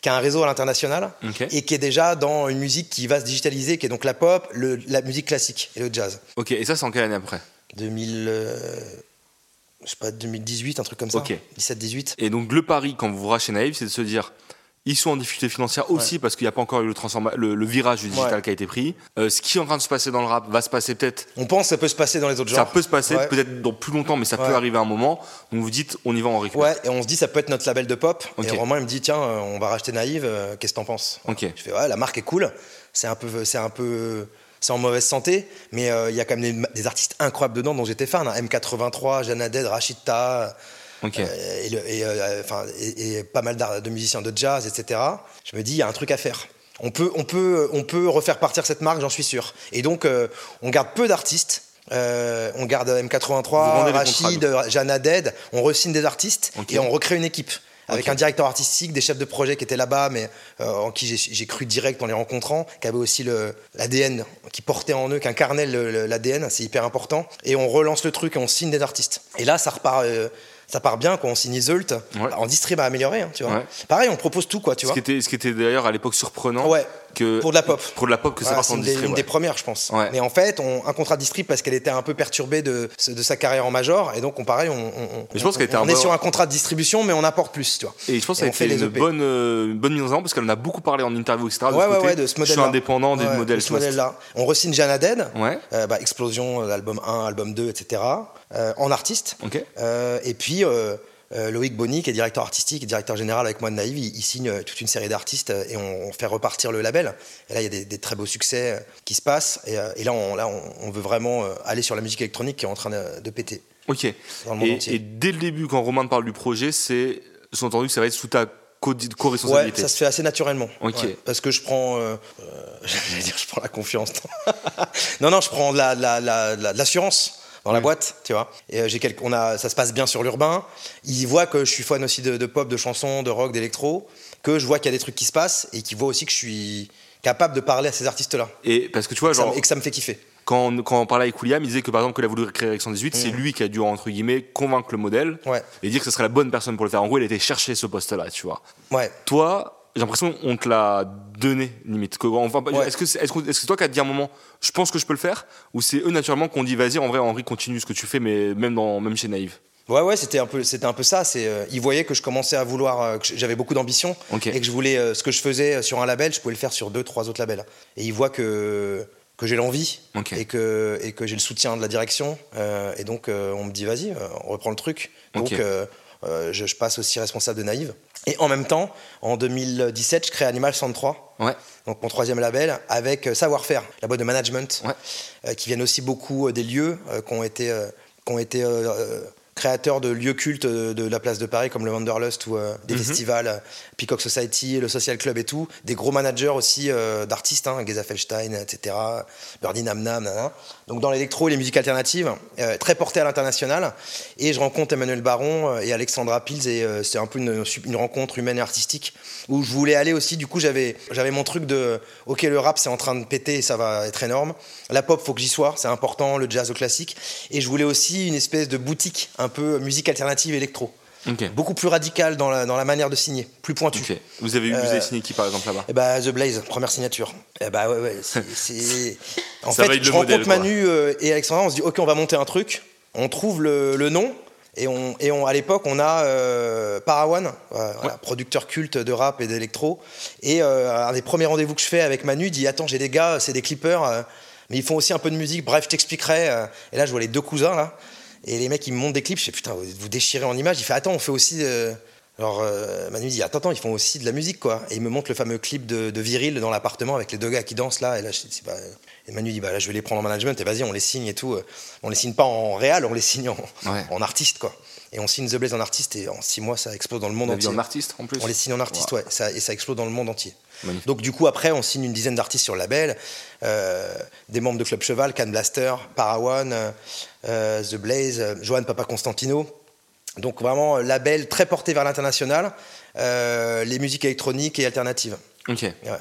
qui a un réseau à l'international et qui est déjà dans une musique qui va se digitaliser, qui est donc la pop, la musique classique et le jazz. Ok, et ça, c'est en quelle année après 2000. Euh, je sais pas, 2018, un truc comme ça. Ok. 17-18. Et donc, le pari, quand vous vous rachetez Naïve, c'est de se dire ils sont en difficulté financière aussi parce qu'il n'y a pas encore eu le, le, virage du digital qui a été pris. Euh, ce qui est en train de se passer dans le rap va se passer peut-être. On pense que ça peut se passer dans les autres genres. Ça peut se passer peut-être dans plus longtemps, mais ça peut arriver à un moment. Donc vous dites, on y va en récupère. Ouais, et on se dit, ça peut être notre label de pop. Et Romain, il me dit, tiens, euh, on va racheter Naïve, euh, qu'est-ce que t'en penses? Ok. Je fais, ouais, la marque est cool. C'est un peu. C'est un peu c'est en mauvaise santé, mais il y a quand même des, artistes incroyables dedans dont j'étais fan. Hein. M83, Janaded, Euh, et, euh, et, pas mal de musiciens de jazz, etc. Je me dis, il y a un truc à faire. On peut, on peut, on peut refaire partir cette marque, j'en suis sûr. Et donc, euh, on garde peu d'artistes. on garde M83, Rachid, Jana Dead, on resigne des artistes et on recrée une équipe avec un directeur artistique, des chefs de projet qui étaient là-bas, mais en qui j'ai- cru direct en les rencontrant, qui avaient aussi l'ADN, qui portait en eux, qui incarnait l'ADN, c'est hyper important. Et on relance le truc et on signe des artistes. Et là, ça repart. Ça part bien quand on signe Zult. Ouais. En distrib à améliorer, hein, tu vois. Ouais. Pareil, on propose tout, quoi, tu Ce vois. qui était, ce qui était d'ailleurs à l'époque surprenant. Ouais. Que, Pour de la pop. Pour de la pop, que ça parte c'est en distrib, une ouais. des premières, je pense. Ouais. Mais en fait, on, un contrat de distrib parce qu'elle était un peu perturbée de, de sa carrière en major. Et donc, on, pareil, on, on, Mais je pense on- qu'elle était on un est bon- sur un contrat de distribution, mais on apporte plus, tu vois. Et je pense que Et ça a on fait une EP. bonne, euh, une bonne mise en avant parce qu'elle en a beaucoup parlé en interview, etc. de Ouais, ce ouais, côté. ouais, de ce Je modèle-là. suis indépendant des modèles. de ce modèle-là. On re-signe Haddad, Ouais. euh, bah, Explosion, euh, album 1, album 2, etc. euh, en artiste. Euh, et puis, euh, euh, Loïc Bonny, qui est directeur artistique et directeur général avec moi de Naïve, il, il signe euh, toute une série d'artistes euh, et on, on fait repartir le label. Et là, il y a des, des très beaux succès qui se passent. Et, et là, on, là on, on veut vraiment aller sur la musique électronique qui est en train de, de péter. Ok. Dans le monde Et, entier. et dès le début, quand Romain parle du projet, c'est sous-entendu que ça va être sous ta co- Ouais, co-responsabilité. ça se fait assez naturellement. Ok. Ouais, parce que je prends, euh, euh, dire, je prends la confiance. non, non, je prends de la- de la- l'assurance dans la boîte, tu vois. Et euh, j'ai quelques, on a, ça se passe bien sur l'urbain. Il voit que je suis fan aussi de, de pop, de chansons, de rock, d'électro, que je vois qu'il y a des trucs qui se passent et qu'il voit aussi que je suis capable de parler à ces artistes-là. Et parce que tu vois, Ça genre, me- et que ça me fait kiffer. quand, on- quand on parlait avec William, il disait que par exemple, qu'il a voulu créer avec 118, c'est lui qui a dû, entre guillemets, convaincre le modèle Mm. Ouais. et dire que ce serait la bonne personne pour le faire. En gros, il a été chercher ce poste-là, tu vois. Ouais. Toi, j'ai l'impression qu'on te l'a donné, limite. Que, enfin, Ouais. Est-ce que c'est toi qui as dit à un moment, je pense que je peux le faire Ou c'est eux, naturellement, qu'on dit, vas-y, en vrai, Henri, continue ce que tu fais, mais même, dans, même chez Naïve? Ouais, ouais, c'était un peu, c'était un peu ça. C'est, euh, ils voyaient que je commençais à vouloir, euh, que j'avais beaucoup d'ambition et que je voulais euh, ce que je faisais sur un label, je pouvais le faire sur deux, trois autres labels. Et ils voient que que j'ai l'envie et que et que j'ai le soutien de la direction. et donc on me dit vas-y, on reprend le truc. Donc je passe aussi responsable de Naïve. Et en même temps, en 2017, je crée Animal 103 Ouais. donc mon troisième label, avec euh, Savoir-faire, la boîte de management, Ouais. euh, qui viennent aussi beaucoup euh, des lieux euh, qui ont été, euh, qui ont été créateurs de lieux cultes euh, de la place de Paris, comme le Wanderlust ou euh, des festivals, euh, Peacock Society, le Social Club et tout. Des gros managers aussi euh, d'artistes, hein, Geza Felstein, etc., Birdie Namnam, nanana. Donc dans l'électro et les musiques alternatives, euh, très porté à l'international. Et je rencontre Emmanuel Baron et Alexandra Pils, et c'est un peu une, une rencontre humaine et artistique où je voulais aller aussi. Du coup, j'avais j'avais mon truc de ok, le rap c'est en train de péter et ça va être énorme. La pop, faut que j'y sois, c'est important. Le jazz, le classique. Et je voulais aussi une espèce de boutique un peu musique alternative électro, beaucoup plus radicale dans la, dans la manière de signer, plus pointue. Ok. Vous avez, eu, vous Euh, avez signé qui, par exemple, là-bas? Eh bah, The Blaze, première signature. Eh bah, ouais, ouais. c'est- En Ça fait, je rencontre. Manu euh, et Alexandra, on se dit, OK, on va monter un truc. On trouve le, le nom. Et, on, et on, à l'époque, on a euh, Parawan, euh, voilà, producteur culte de rap et d'électro. Et euh, un des premiers rendez-vous que je fais avec Manu, dit Attends, j'ai des gars, c'est des clippers, euh, mais ils font aussi un peu de musique. Bref, je t'expliquerai. euh. Et là, je vois les deux cousins, là. Et les mecs, ils me montrent des clips. Je fais Putain, vous vous déchirez en images. Il fait Attends, on fait aussi. euh, alors euh, Manu dit attends, attends, ils font aussi de la musique quoi. Et il me montre le fameux clip de, de Viril dans l'appartement avec les deux gars qui dansent là. Et là, je c'est pas- et Manu dit bah là je vais les prendre en management et vas-y on les signe et tout. On les signe pas en réel, on les signe en, Ouais. en artiste quoi. Et on signe The Blaze en artiste et en six mois ça explose dans le monde avez entier. en artiste, en plus On les signe en artiste, ouais, ça, et ça explose dans le monde entier. Magnifique. Donc du coup après on signe une dizaine d'artistes sur le label, euh, des membres de Club Cheval, Can Blaster, Parawan, euh, euh, The Blaze, euh, Johan Papa Constantino. Donc vraiment label très porté vers l'international, euh, les musiques électroniques et alternatives.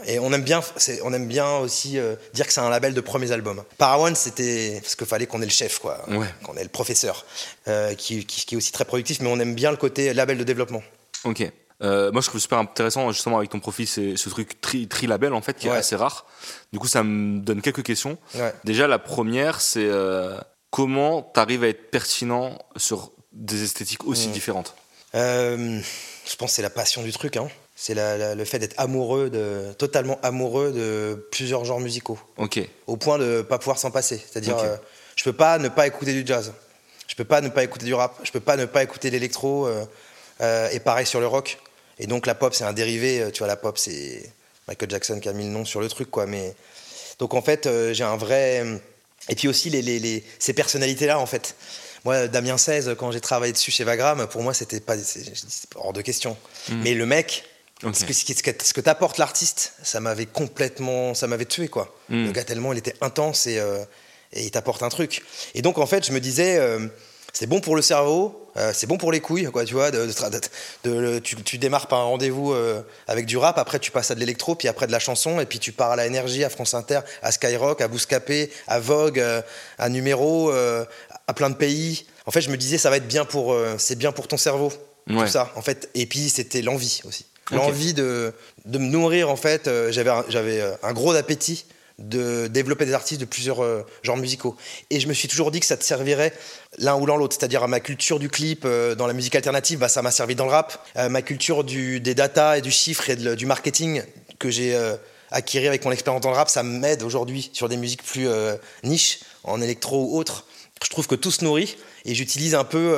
Et on aime bien, c'est- on aime bien aussi euh, dire que c'est un label de premiers albums. Parawan, c'était parce qu'il fallait qu'on ait le chef, quoi, Ouais. qu'on ait le professeur, euh, qui, qui- qui est aussi très productif, mais on aime bien le côté label de développement. Ok. Euh, moi, je trouve super intéressant, justement, avec ton profil, c'est ce truc tri, tri-label, en fait, qui est assez rare. Du coup, ça me donne quelques questions. Ouais. Déjà, la première, c'est euh, comment tu arrives à être pertinent sur des esthétiques aussi Mmh. différentes? Euh, je pense que c'est la passion du truc. Hein. C'est le fait d'être amoureux, de, totalement amoureux de plusieurs genres musicaux, Ok. au point de ne pas pouvoir s'en passer. C'est-à-dire, Ok. euh, je peux pas ne pas écouter du jazz, je peux pas ne pas écouter du rap, je peux pas ne pas écouter l'électro, euh, et pareil sur le rock. Et donc la pop, c'est un dérivé. euh, Tu vois, la pop, c'est Michael Jackson qui a mis le nom sur le truc, quoi. Mais donc en fait, euh, j'ai un vrai. Et puis aussi les, les- les- ces personnalités-là, en fait. Moi, Damien 16, quand j'ai travaillé dessus chez Vagram, pour moi, c'était pas, hors de question. Mais le mec, ce que, ce que, t'apporte l'artiste, ça m'avait complètement, ça m'avait tué, quoi. Le gars tellement, il était intense et, euh, et il t'apporte un truc. Et donc, en fait, je me disais, euh, c'est bon pour le cerveau, euh, c'est bon pour les couilles, quoi, tu vois. De, de, tu, tu, démarres par un rendez-vous euh, avec du rap, après tu passes à de l'électro, puis après de la chanson, et puis tu pars à la énergie, à France Inter, à Skyrock, à Bouscapé, à Vogue, euh, à Numéro, à plein de pays. En fait, je me disais, ça va être bien pour, c'est bien pour ton cerveau, tout ça, en fait. Et puis c'était l'envie aussi, l'envie de, de me nourrir, en fait. j'avais, j'avais un gros appétit de développer des artistes de plusieurs euh, genres musicaux. Et je me suis toujours dit que ça te servirait l'un ou l'autre, c'est-à-dire ma culture du clip euh, dans la musique alternative, bah, ça m'a servi dans le rap. Euh, ma culture des data et du chiffre et du marketing que j'ai acquis avec mon expérience dans le rap, ça m'aide aujourd'hui sur des musiques plus niches, en électro ou autres. Je trouve que tout se nourrit et j'utilise un peu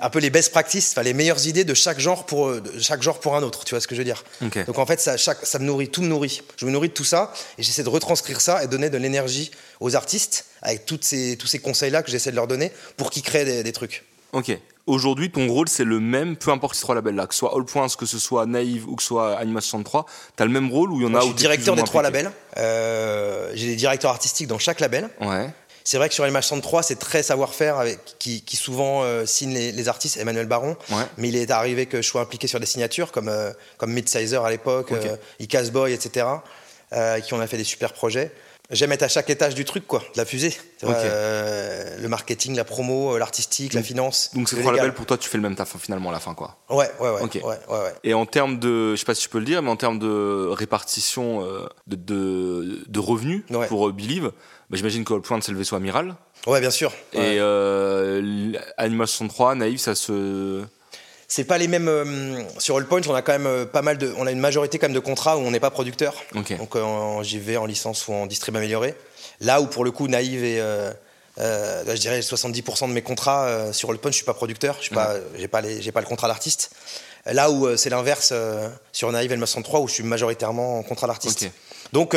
un peu les best practices, enfin les meilleures idées de chaque genre pour chaque genre pour un autre. Tu vois ce que je veux dire? Donc en fait, ça, chaque, ça me nourrit, tout me nourrit. Je me nourris de tout ça et j'essaie de retranscrire ça et donner de l'énergie aux artistes avec toutes ces, tous ces conseils-là que j'essaie de leur donner pour qu'ils créent des, trucs. Ok. Aujourd'hui, ton rôle, c'est le même, peu importe ces trois labels-là, que ce soit All Points, que ce soit Naïve ou que ce soit Anima 63, tu as le même rôle ou il y en a Je suis directeur des trois labels. Euh, j'ai des directeurs artistiques dans chaque label. Ouais. C'est vrai que sur l'image 63, c'est très savoir-faire qui, qui, souvent euh, signe les, artistes, Emmanuel Baron. Mais il est arrivé que je sois impliqué sur des signatures comme, euh, comme Midsizer à l'époque, okay. euh, Boy, etc., euh, qui ont fait des super projets. J'aime être à chaque étage du truc, quoi, de la fusée. le marketing, la promo, l'artistique, la finance. Donc c'est trois labels pour toi, tu fais le même taf finalement à la fin, quoi. Ouais, ouais, ouais. ouais, ouais, Et en termes de, je sais pas si tu peux le dire, mais en termes de répartition de, de, de revenus pour Believe, bah, j'imagine qu'All Point, c'est le vaisseau amiral. Ouais, bien sûr. Et euh, Animal 63, Naïf, ça se. C'est pas les mêmes. Euh, sur All Point, on a quand même euh, pas mal de. On a une majorité quand même de contrats où on n'est pas producteur. Donc j'y vais en licence ou en distrib amélioré. Là où pour le coup, Naïve et. je dirais 70% de mes contrats sur All Point, je suis pas producteur, je n'ai pas, j'ai pas, pas le contrat d'artiste. Là où c'est l'inverse sur Naïve et le 63 où je suis majoritairement en contrat d'artiste. Donc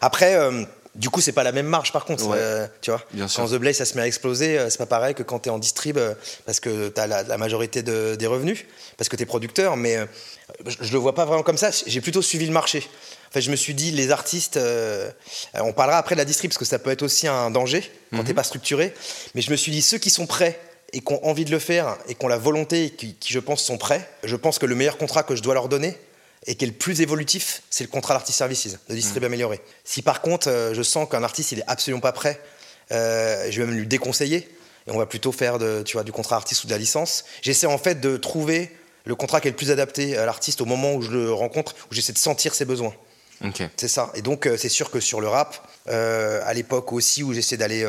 après, du coup, c'est pas la même marge par contre. Euh, tu vois, quand The Blaze ça se met à exploser, euh, c'est pas pareil que quand tu es en distrib euh, parce que tu as la, majorité des revenus, parce que tu es producteur. Mais je, le vois pas vraiment comme ça. J'ai plutôt suivi le marché. En je me suis dit, les artistes, on parlera après de la distrib parce que ça peut être aussi un danger quand tu t'es mhm. pas structuré. Mais je me suis dit, ceux qui sont prêts et qui ont envie de le faire et qui ont la volonté et qui, qui je pense, sont prêts, je pense que le meilleur contrat que je dois leur donner, et qui est le plus évolutif, c'est le contrat d'artist services, de distribuer mmh. amélioré. Si par contre, euh, je sens qu'un artiste, il est absolument pas prêt, euh, je vais même lui déconseiller, et on va plutôt faire de, tu vois, du contrat artiste ou de la licence. J'essaie en fait de trouver le contrat qui est le plus adapté à l'artiste au moment où je le rencontre, où j'essaie de sentir ses besoins. C'est ça. Et donc, euh, c'est sûr que sur le rap, à l'époque aussi où j'essaie d'aller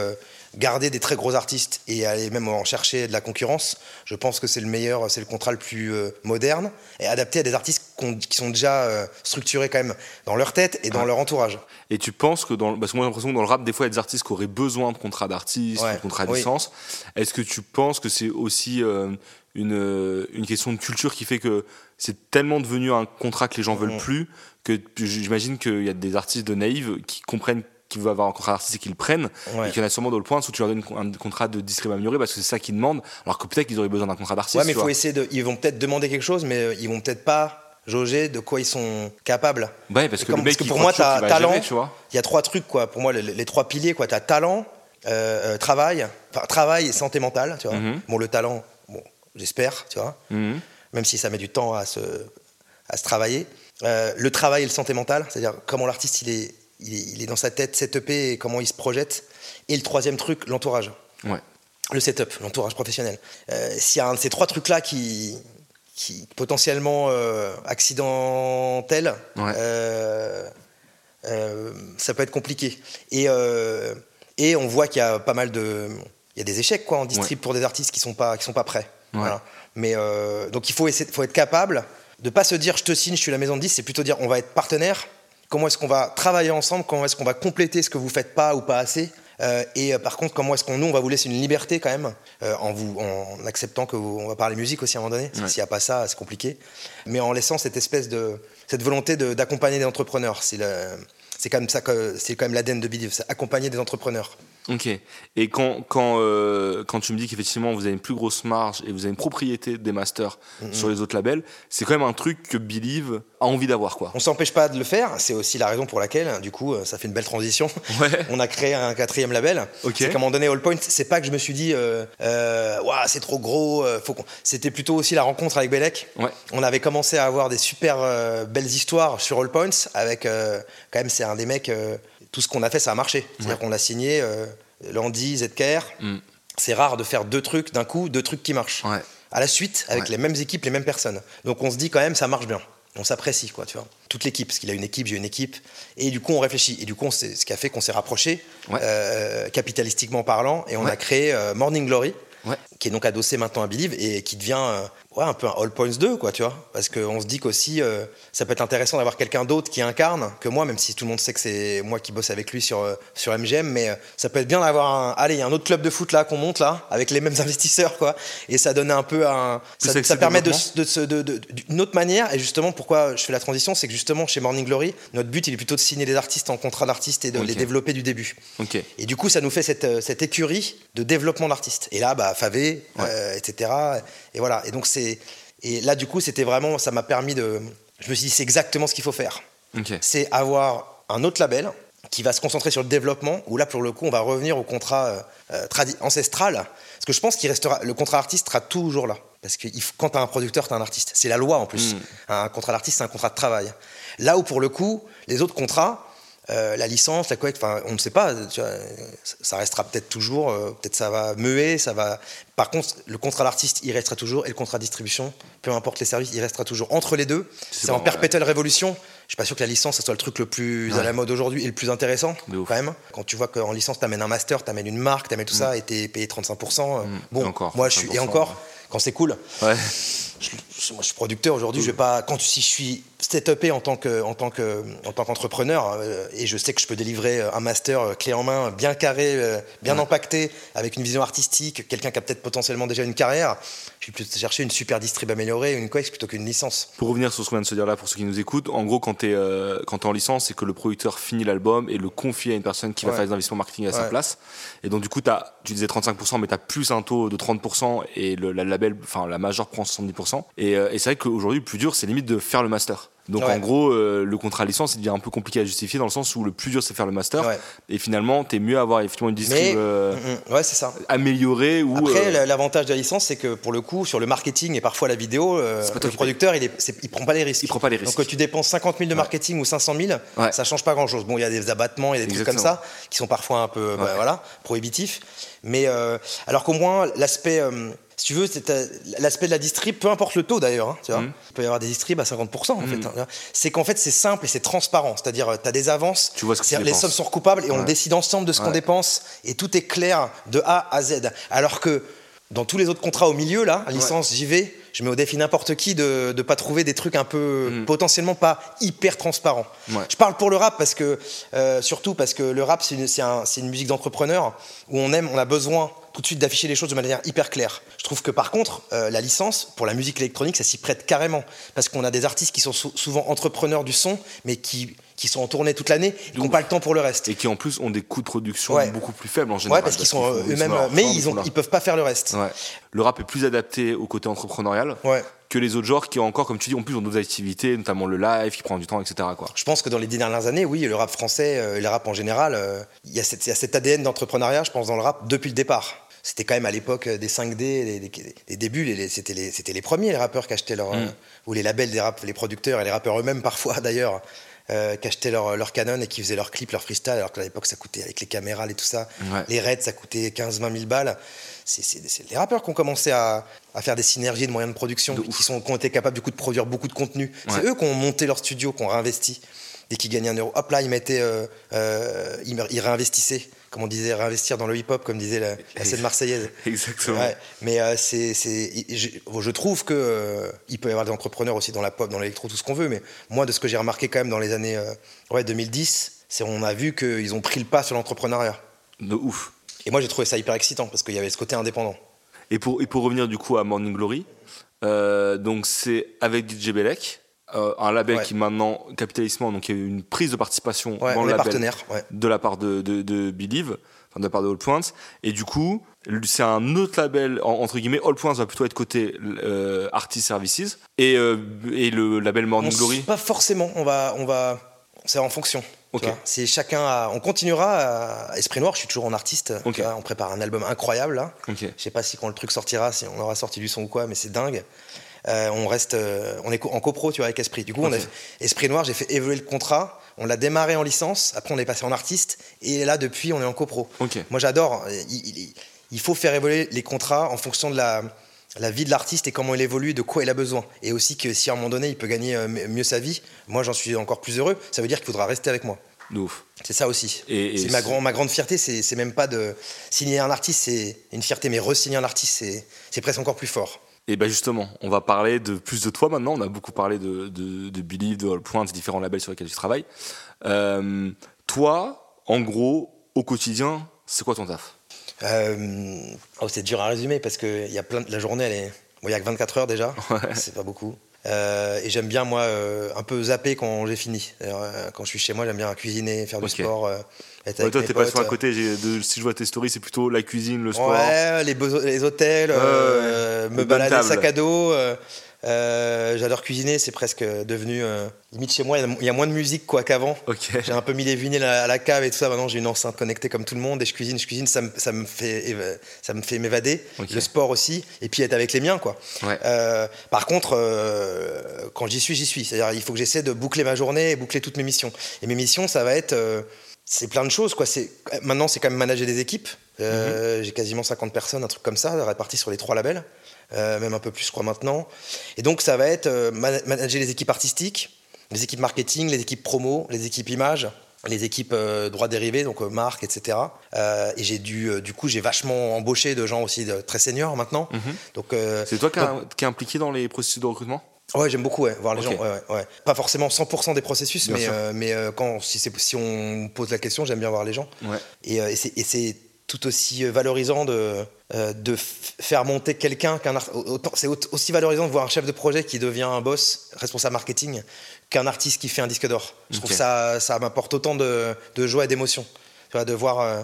garder des très gros artistes et aller même en chercher de la concurrence, je pense que c'est le meilleur, c'est le contrat le plus euh, moderne et adapté à des artistes qui sont déjà euh, structurés quand même dans leur tête et dans leur entourage. Et tu penses que dans, parce que moi j'ai l'impression que dans le rap, des fois il y a des artistes qui auraient besoin de contrats d'artiste, de contrats de licence. Est-ce que tu penses que c'est aussi euh, une, une question de culture qui fait que c'est tellement devenu un contrat que les gens veulent mm. plus que j'imagine qu'il y a des artistes de naïves qui comprennent qui veulent avoir un contrat d'artiste et qu'ils le prennent, et qu'il y en a sûrement dans le point où tu leur donnes un contrat de distribution amélioré parce que c'est ça qu'ils demandent, alors que peut-être qu'ils auraient besoin d'un contrat d'artiste. Ouais, mais il faut essayer de. Ils vont peut-être demander quelque chose, mais euh, ils vont peut-être pas jauger de quoi ils sont capables. Ouais, parce que, parce que pour moi, tu as talent. Il y a trois trucs, quoi. Pour moi, les, trois piliers, quoi. Tu as talent, euh, euh, travail, enfin, travail et santé mentale, tu vois. Mm-hmm. Bon, le talent, j'espère, tu vois. Mm-hmm. Même si ça met du temps à se, à se travailler. le travail et le santé mentale, c'est-à-dire comment l'artiste il est il est, dans sa tête, cette EP et comment il se projette. Et le troisième truc, l'entourage. Ouais. Le setup, l'entourage professionnel. Euh, s'il y a un de ces trois trucs-là qui, qui potentiellement euh, accidentel, euh, ça peut être compliqué. Et, et on voit qu'il y a pas mal de. Il y a des échecs quoi, en distrib pour des artistes qui ne sont, pas, qui sont pas prêts. Mais, donc il faut, essayer, faut être capable de pas se dire je te signe, je suis la maison de 10, c'est plutôt dire on va être partenaire comment est-ce qu'on va travailler ensemble, comment est-ce qu'on va compléter ce que vous faites pas ou pas assez? Euh, et euh, par contre, comment est-ce qu'on nous on va vous laisser une liberté quand même euh, en vous en acceptant que on va parler musique aussi à un moment donné. S'il n'y a pas ça, c'est compliqué. Mais en laissant cette espèce de cette volonté d'accompagner des entrepreneurs. C'est c'est comme ça que c'est quand même l'ADN de Believe, c'est accompagner des entrepreneurs. Ok. Et quand, quand, euh, quand tu me dis qu'effectivement vous avez une plus grosse marge et vous avez une propriété des masters sur les autres labels, c'est quand même un truc que Believe a envie d'avoir, quoi. On s'empêche pas de le faire, c'est aussi la raison pour laquelle, du coup, euh, ça fait une belle transition. Ouais. On a créé un quatrième label. Ok. C'est qu'à un moment donné, All Point, c'est pas que je me suis dit, euh, euh, c'est trop gros, faut. C'était plutôt aussi la rencontre avec Belek. Ouais. On avait commencé à avoir des super belles histoires sur All Points avec, quand même, c'est un des mecs, tout ce qu'on a fait, ça a marché. C'est-à-dire qu'on l'a signé, euh, Landy, ZKR. Mm. C'est rare de faire deux trucs d'un coup, deux trucs qui marchent. Ouais. À la suite, avec Ouais. les mêmes équipes, les mêmes personnes. Donc on se dit quand même, ça marche bien. On s'apprécie, quoi, tu vois. Toute l'équipe, parce qu'il a une équipe, j'ai une équipe. Et du coup, on réfléchit. Et du coup, c'est ce qui a fait qu'on s'est rapprochés, euh, capitalistiquement parlant. Et on a créé euh, Morning Glory, qui est donc adossé maintenant à Believe et qui devient ouais, un peu un All Points 2, quoi, tu vois. Parce qu'on se dit qu'aussi, euh, ça peut être intéressant d'avoir quelqu'un d'autre qui incarne que moi, même si tout le monde sait que c'est moi qui bosse avec lui sur, euh, sur MGM, mais euh, ça peut être bien d'avoir un. Allez, il y a un autre club de foot là qu'on monte là, avec les mêmes investisseurs, quoi. Et ça donne un peu un. Plus Ça, permet de, de, se- de- de- d'une autre manière. Et justement, pourquoi je fais la transition, c'est que justement, chez Morning Glory, notre but, il est plutôt de signer des artistes en contrat d'artiste et de les développer du début. Ok. Et du coup, ça nous fait cette, euh, cette écurie de développement d'artistes. Et là, bah, Favé, etc. Et voilà. Et donc, c'est. Et là, du coup, c'était vraiment. Ça m'a permis de. Je me suis dit, c'est exactement ce qu'il faut faire. C'est avoir un autre label qui va se concentrer sur le développement, où là, pour le coup, on va revenir au contrat euh, euh, ancestral. Parce que je pense qu'il restera. Le contrat artiste sera toujours là. Parce que quand tu as un producteur, tu as un artiste. C'est la loi en plus. Mm. Un contrat d'artiste, c'est un contrat de travail. Là où, pour le coup, les autres contrats, euh, la licence, la collecte, enfin, on ne sait pas. tu vois, ça- restera peut-être toujours. euh, peut-être ça va muer, ça va. Par contre, le contrat d'artiste, il restera toujours, et le contrat de distribution, peu importe les services, il restera toujours. Entre les deux, C'est en perpétuelle révolution. Je suis pas sûr que la licence, ça soit le truc le plus à la mode aujourd'hui et le plus intéressant, quand même. Quand tu vois qu'en licence, tu amènes un master, tu amènes une marque, tu amènes tout ça, et tu es payé 35%. euh, Mm. Bon, Et encore, moi, je suis. Et 35%, encore, ouais. quand c'est cool. Ouais. Je, je- moi, je suis producteur aujourd'hui. Je vais pas. Quand si je suis set-upé en tant que en tant que en tant qu'entrepreneur euh, et je sais que je peux délivrer euh, un master euh, clé en main, bien carré, euh, bien empaqueté, avec une vision artistique, quelqu'un qui a peut-être potentiellement déjà une carrière. Je vais plutôt chercher une super distrib améliorée, une coex plutôt qu'une licence. Pour revenir sur ce qu'on vient de se dire là, pour ceux qui nous écoutent, en gros, quand tu es, en licence, c'est que le producteur finit l'album et le confie à une personne qui va faire des investissements marketing à sa place. Et donc, du coup, as, tu disais 35%, mais tu as plus un taux de 30% et le, la label, enfin, la majeure prend 70%. Et, euh, et c'est vrai qu'aujourd'hui, le plus dur, c'est limite de faire le master. Donc, Ouais. en gros, euh, le contrat licence, il devient un peu compliqué à justifier dans le sens où le plus dur, c'est faire le master. Ouais. Et finalement, tu es mieux à avoir effectivement une distrib euh, mm, mm, ouais, c'est ça. améliorée ou. Après, euh, la- l'avantage de la licence, c'est que pour le coup, sur le marketing et parfois la vidéo, le producteur, il, est, il prend pas les risques. Il prend pas les risques. Donc, quand tu dépenses 50 000 de marketing ou 500 000, Ouais. ça change pas grand-chose. Bon, il y a des abattements, il y a des trucs comme Exactement. ça qui sont parfois un peu, bah, voilà, prohibitifs. Mais alors qu'au moins, l'aspect, si tu veux, l'aspect de la distrib, peu importe le taux d'ailleurs, hein, tu vois, Mhm. il peut y avoir des distribs à 50% en fait. hein. c'est qu'en fait, c'est simple et c'est transparent. C'est-à-dire, tu as des avances, Tu vois ce que tu les dépenses. sommes sont recoupables et on Ouais. décide ensemble de ce qu'on Ouais. dépense et tout est clair de A à Z. Alors que dans tous les autres contrats au milieu, là, licence, j'y vais, je mets au défi n'importe qui de ne pas trouver des trucs un peu Mm. potentiellement pas hyper transparents. Ouais. Je parle pour le rap parce que, euh, surtout parce que le rap, c'est une, un- une musique d'entrepreneur où on aime, on a besoin tout de suite d'afficher les choses de manière hyper claire. Je trouve que par contre, euh, la licence, pour la musique électronique, ça s'y prête carrément. Parce qu'on a des artistes qui sont sou- souvent entrepreneurs du son, mais qui, qui sont en tournée toute l'année, et qui n'ont pas le temps pour le reste. et qui en plus ont des coûts de production Ouais. beaucoup plus faibles en général. Ouais, parce qu'ils sont euh, eux-mêmes, mais ils, ils peuvent pas faire le reste. Ouais. Le rap est plus adapté au côté entrepreneurial Ouais. que les autres genres qui ont encore, comme tu dis, en plus ont d'autres activités, notamment le live qui prend du temps, etc. Quoi. Je pense que dans les dix dernières années, oui, le rap français euh, et le rap en général, euh, il y, cette- il y a cet ADN d'entrepreneuriat, je pense, dans le rap depuis le départ. C'était quand même à l'époque euh, des 5D, les, les- les débuts, les- c'était les, premiers, les rappeurs qui achetaient leur. Mm. euh, ou les labels des rap, les producteurs et les rappeurs eux-mêmes, parfois d'ailleurs, euh, qui achetaient leur, leur canon et qui faisaient leurs clips, leurs freestyle, alors qu'à l'époque, ça coûtait avec les caméras et tout ça. Ouais. Les raids, ça coûtait 15-20 000 balles. C'est les rappeurs qui ont commencé à, à faire des synergies de moyens de production, De qui, sont, qui ont été capables du coup de produire beaucoup de contenu. Ouais. C'est eux qui ont monté leur studio, qui ont réinvesti. Dès qu'ils gagnaient un euro, hop là, ils mettaient, euh, euh, ils, me- ils réinvestissaient. Comme on disait, réinvestir dans le hip-hop, comme disait la, la scène marseillaise. Exactement. Ouais, mais euh, c'est, c'est- je, je trouve que euh, il peut y avoir des entrepreneurs aussi dans la pop, dans l'électro, tout ce qu'on veut. Mais moi, de ce que j'ai remarqué quand même dans les années euh, ouais, 2010, c'est on a vu qu'ils ont pris le pas sur l'entrepreneuriat. De ouf. Et moi, j'ai trouvé ça hyper excitant parce qu'il y avait ce côté indépendant. Et pour, et pour revenir du coup à Morning Glory, euh, donc c'est avec DJ Belek, euh, un label qui maintenant capitalisme, donc il y a eu une prise de participation dans le label de la part de, de, de Believe, enfin de la part de All Points, et du coup c'est un autre label entre guillemets All Points va plutôt être côté euh, Artist Services et, euh, et le label Morning Glory. Pas forcément, on va on va c'est en fonction. C'est chacun on continuera à Esprit Noir, je suis toujours en artiste. on prépare un album incroyable là. Je sais pas si quand le truc sortira, si on aura sorti du son ou quoi, mais c'est dingue. Euh, on reste, euh, on est en copro, tu vois, avec Esprit. Du coup, on a Esprit Noir, j'ai fait évoluer le contrat. On l'a démarré en licence. Après, on est passé en artiste. Et là, depuis, on est en copro. Moi, j'adore. Il, faut faire évoluer les contrats en fonction de la, la vie de l'artiste et comment il évolue, de quoi il a besoin. Et aussi que si à un moment donné, il peut gagner euh, mieux sa vie, moi, j'en suis encore plus heureux. Ça veut dire qu'il faudra rester avec moi. C'est ça aussi. c'est ma, ma, grande fierté, c'est même pas de signer un artiste, c'est une fierté, mais re-signer un artiste, c'est presque encore plus fort. Et bien justement, on va parler de plus de toi maintenant. On a beaucoup parlé de, de, de Billy, de All Point, des différents labels sur lesquels tu travailles. Euh, toi, en gros, au quotidien, c'est quoi ton taf? Euh, oh, C'est dur à résumer parce que y a plein de, la journée, elle est. il y a que 24 heures déjà, c'est pas beaucoup. Euh, et j'aime bien, moi, euh, un peu zapper quand j'ai fini. Euh, quand je suis chez moi, j'aime bien cuisiner, faire du sport. être ouais, toi, t'es pas sur à côté. De, si je vois tes stories, c'est plutôt la cuisine, le sport. Ouais, les, les hôtels, me balader sac à dos. Euh, j'adore cuisiner, c'est presque devenu euh, limite chez moi. Il y, a moins de musique quoi qu'avant. J'ai un peu mis les vinyles à, la cave et tout ça. Maintenant, j'ai une enceinte connectée comme tout le monde et je cuisine. Je cuisine, ça me, ça me fait, ça me fait m'évader. Le sport aussi, et puis être avec les miens quoi. Euh, par contre, quand j'y suis, j'y suis. C'est-à-dire, il faut que j'essaie de boucler ma journée et boucler toutes mes missions. Et mes missions, ça va être c'est plein de choses quoi. C'est maintenant, c'est quand même manager des équipes. Mhm. J'ai quasiment 50 personnes, un truc comme ça, réparties sur les trois labels. Euh, même un peu plus, je crois, maintenant. Et donc, ça va être euh, manager les équipes artistiques, les équipes marketing, les équipes promo, les équipes images les équipes euh, droits dérivés, donc marques, etc. et j'ai dû, du coup, j'ai vachement embauché de gens aussi de, très seniors maintenant. Mhm. Donc, c'est toi qui, es impliqué dans les processus de recrutement? Ouais, j'aime beaucoup voir les gens. Ouais, ouais, Pas forcément 100% des processus, mais, mais quand si, si on pose la question, j'aime bien voir les gens. Et, et c'est tout aussi valorisant de, euh, de faire monter quelqu'un qu'un c'est aussi valorisant de voir un chef de projet qui devient un boss responsable marketing qu'un artiste qui fait un disque d'or. Je trouve que ça, ça m'apporte autant de, joie et d'émotion. de voir euh,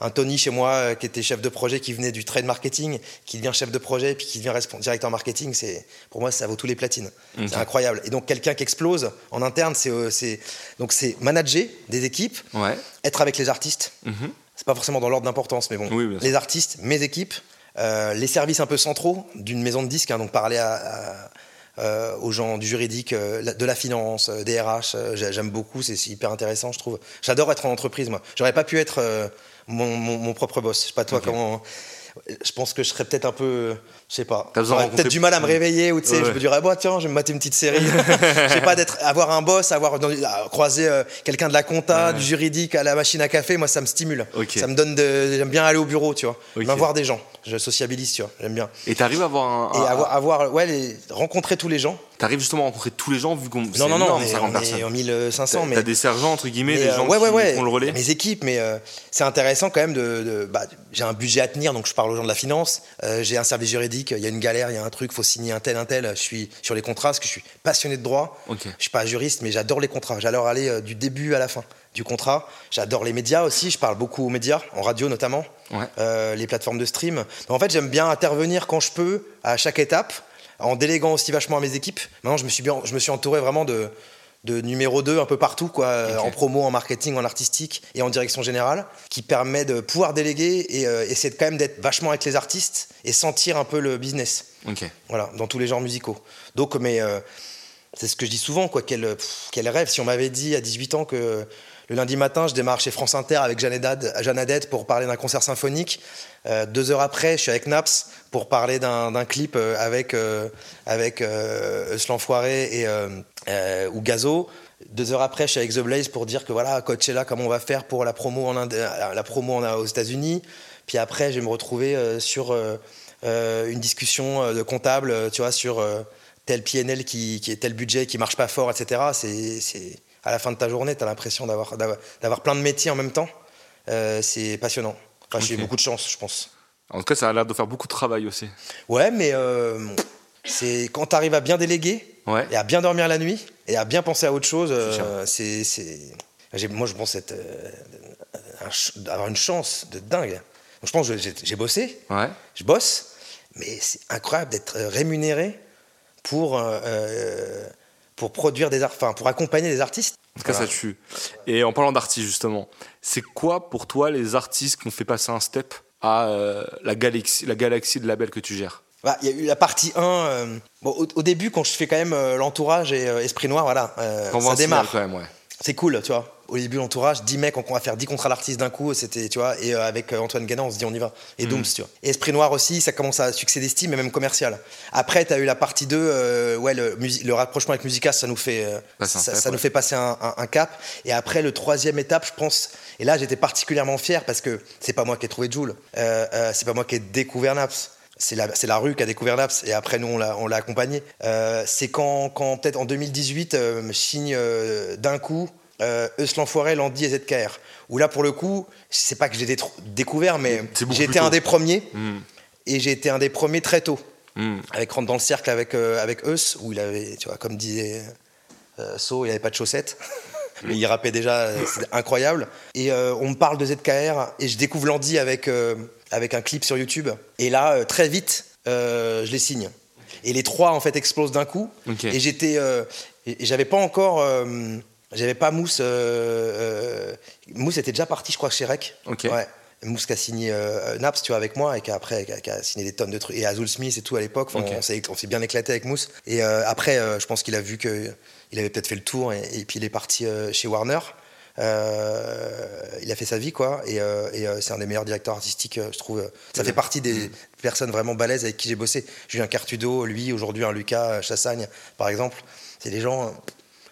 un Tony chez moi euh, qui était chef de projet, qui venait du trade marketing, qui devient chef de projet, puis qui devient directeur marketing, c'est pour moi ça vaut tous les platines. C'est incroyable. Et donc quelqu'un qui explose en interne, c'est donc c'est manager des équipes, être avec les artistes. Mhm c'est pas forcément dans l'ordre d'importance, mais bon, les artistes, mes équipes, euh, les services un peu centraux d'une maison de disques, hein, donc parler euh, aux gens du juridique, euh, de la finance, des RH, j'aime beaucoup, c'est hyper intéressant, je trouve. J'adore être en entreprise, moi. J'aurais pas pu être mon, propre boss. Je sais pas toi comment je pense que je serais peut-être un peu, je sais pas, peut-être du mal à me réveiller ou tu sais, je me dirais, bah, tiens, je vais me mater une petite série. je sais pas, d'être, avoir un boss, avoir croiser euh, quelqu'un de la compta, du juridique à la machine à café, moi ça me stimule. Ça me donne de, j'aime bien aller au bureau, tu vois, okay. voir des gens. Je sociabilise, tu vois, j'aime bien. Et t'arrives à avoir un, et avoir, avoir, ouais, rencontrer tous les gens. T'arrives justement à rencontrer tous les gens vu qu'on non non non on est en 1500 mais t'as des sergents entre guillemets des gens euh, qui font le relais. Mes équipes mais euh, c'est intéressant quand même de, bah, j'ai un budget à tenir donc je parle aux gens de la finance. Euh, j'ai un service juridique il y a une galère il y a un truc faut signer un tel un tel. Je suis sur les contrats parce que je suis passionné de droit. Okay. je suis pas juriste mais j'adore les contrats. J'adore aller du début à la fin du contrat. J'adore les médias aussi je parle beaucoup aux médias en radio notamment. Les plateformes de stream. Donc, en fait j'aime bien intervenir quand je peux à chaque étape en déléguant aussi vachement à mes équipes. Maintenant, je me suis, bien, je me suis entouré vraiment de, de numéro 2 un peu partout, quoi, en promo, en marketing, en artistique et en direction générale, qui permet de pouvoir déléguer et euh, essayer de, quand même d'être vachement avec les artistes et sentir un peu le business. Voilà, dans tous les genres musicaux. Donc, mais euh, c'est ce que je dis souvent, quoi, quel, quel rêve. Si on m'avait dit à 18 ans que le lundi matin, je démarre chez France Inter avec Jeanne Adette pour parler d'un concert symphonique. Euh, deux heures après, je suis avec Naps pour parler d'un clip euh, avec, euh, avec Foiré et, ou Gazo. Deux heures après, je suis avec The Blaze pour dire que voilà, Coachella, comment on va faire pour la promo, en la promo aux États-Unis. Puis après, je vais me retrouver sur une discussion de comptable, tu vois, sur tel PNL qui, qui est tel budget qui marche pas fort, etc. C'est à la fin de ta journée, tu as l'impression d'avoir, d'avoir plein de métiers en même temps. Euh, c'est passionnant. Enfin, J'ai beaucoup de chance, je pense. En tout cas, ça a l'air de faire beaucoup de travail aussi. Ouais, mais euh, c'est quand tu arrives à bien déléguer Ouais. et à bien dormir la nuit et à bien penser à autre chose, euh, c'est. c'est- j'ai- Moi, je pense être, euh, un ch- avoir une chance de dingue. Donc, je pense que j'ai bossé, Ouais. je bosse, mais c'est incroyable d'être euh, rémunéré pour, euh, euh, pour produire des art- enfin, pour accompagner des artistes. En tout cas, Voilà. ça tue. Et en parlant d'artistes, justement, c'est quoi pour toi les artistes qui ont fait passer un step à euh, la, galaxie, la galaxie de labels que tu gères? Bah, Il y a eu la partie 1. euh, bon, au, au début, quand je fais quand même euh, l'entourage et euh, Esprit Noir, voilà, euh, ça démarre. quand même, ouais. C'est cool, tu vois. Au début, l'entourage, 10 mecs, on va faire 10 contrats l'artiste d'un coup, c'était, tu vois, et euh, avec euh, Antoine Guénin, on se dit on y va. Et Mhm. Dooms, tu vois. Et Esprit Noir aussi, ça commence à succéder Steam, et même commercial. Après, tu as eu la partie 2, euh, ouais, le, rapprochement avec Musica, ça nous fait, Passer un ça, nous fait passer un, un- un cap. Et après, le troisième étape, je pense, et là, j'étais particulièrement fier parce que c'est pas moi qui ai trouvé Joule, euh, euh, c'est pas moi qui ai découvert Naps. C'est la, rue qui a découvert Naps et après nous on l'a, accompagné. Euh, c'est quand, quand peut-être en 2018 euh, signe euh, d'un coup euh, Eus l'Enfoiré, Landy et ZKR. Où là pour le coup, c'est pas que j'ai dé- découvert, mais C'est beaucoup j'ai été un des premiers Hmm. et j'ai été un des premiers très tôt. Hmm. Avec Rentre dans le cercle avec, euh, avec Eus, où il avait, tu vois, comme disait euh, So, il avait pas de chaussettes. Mais il rappait déjà, c'était incroyable. Et euh, on me parle de ZKR et je découvre Landy avec, euh, avec un clip sur YouTube. Et là, euh, très vite, je les signe. Et les trois, en fait, explosent d'un coup. Et j'étais. j'avais pas encore. J'avais pas Mousse. euh, euh, Mousse était déjà parti, je crois, chez Rec. Ok. Ouais. Mousse qui a signé euh, Naps, tu vois, avec moi, et qui a, après qui a, qui a signé des tonnes de trucs. Et Azul Smith et tout à l'époque. Enfin, Ok. On s'est on s'est bien éclaté avec Mousse. Et euh, après, euh, je pense qu'il a vu que il avait peut-être fait le tour, et, et puis il est parti chez Warner. Il a fait sa vie, quoi. Et, et, c'est un des meilleurs directeurs artistiques, je trouve. Ça fait partie des personnes vraiment balèzes avec qui j'ai bossé. Julien Cartudo, lui, aujourd'hui un Lucas Chassagne, par exemple. C'est des gens.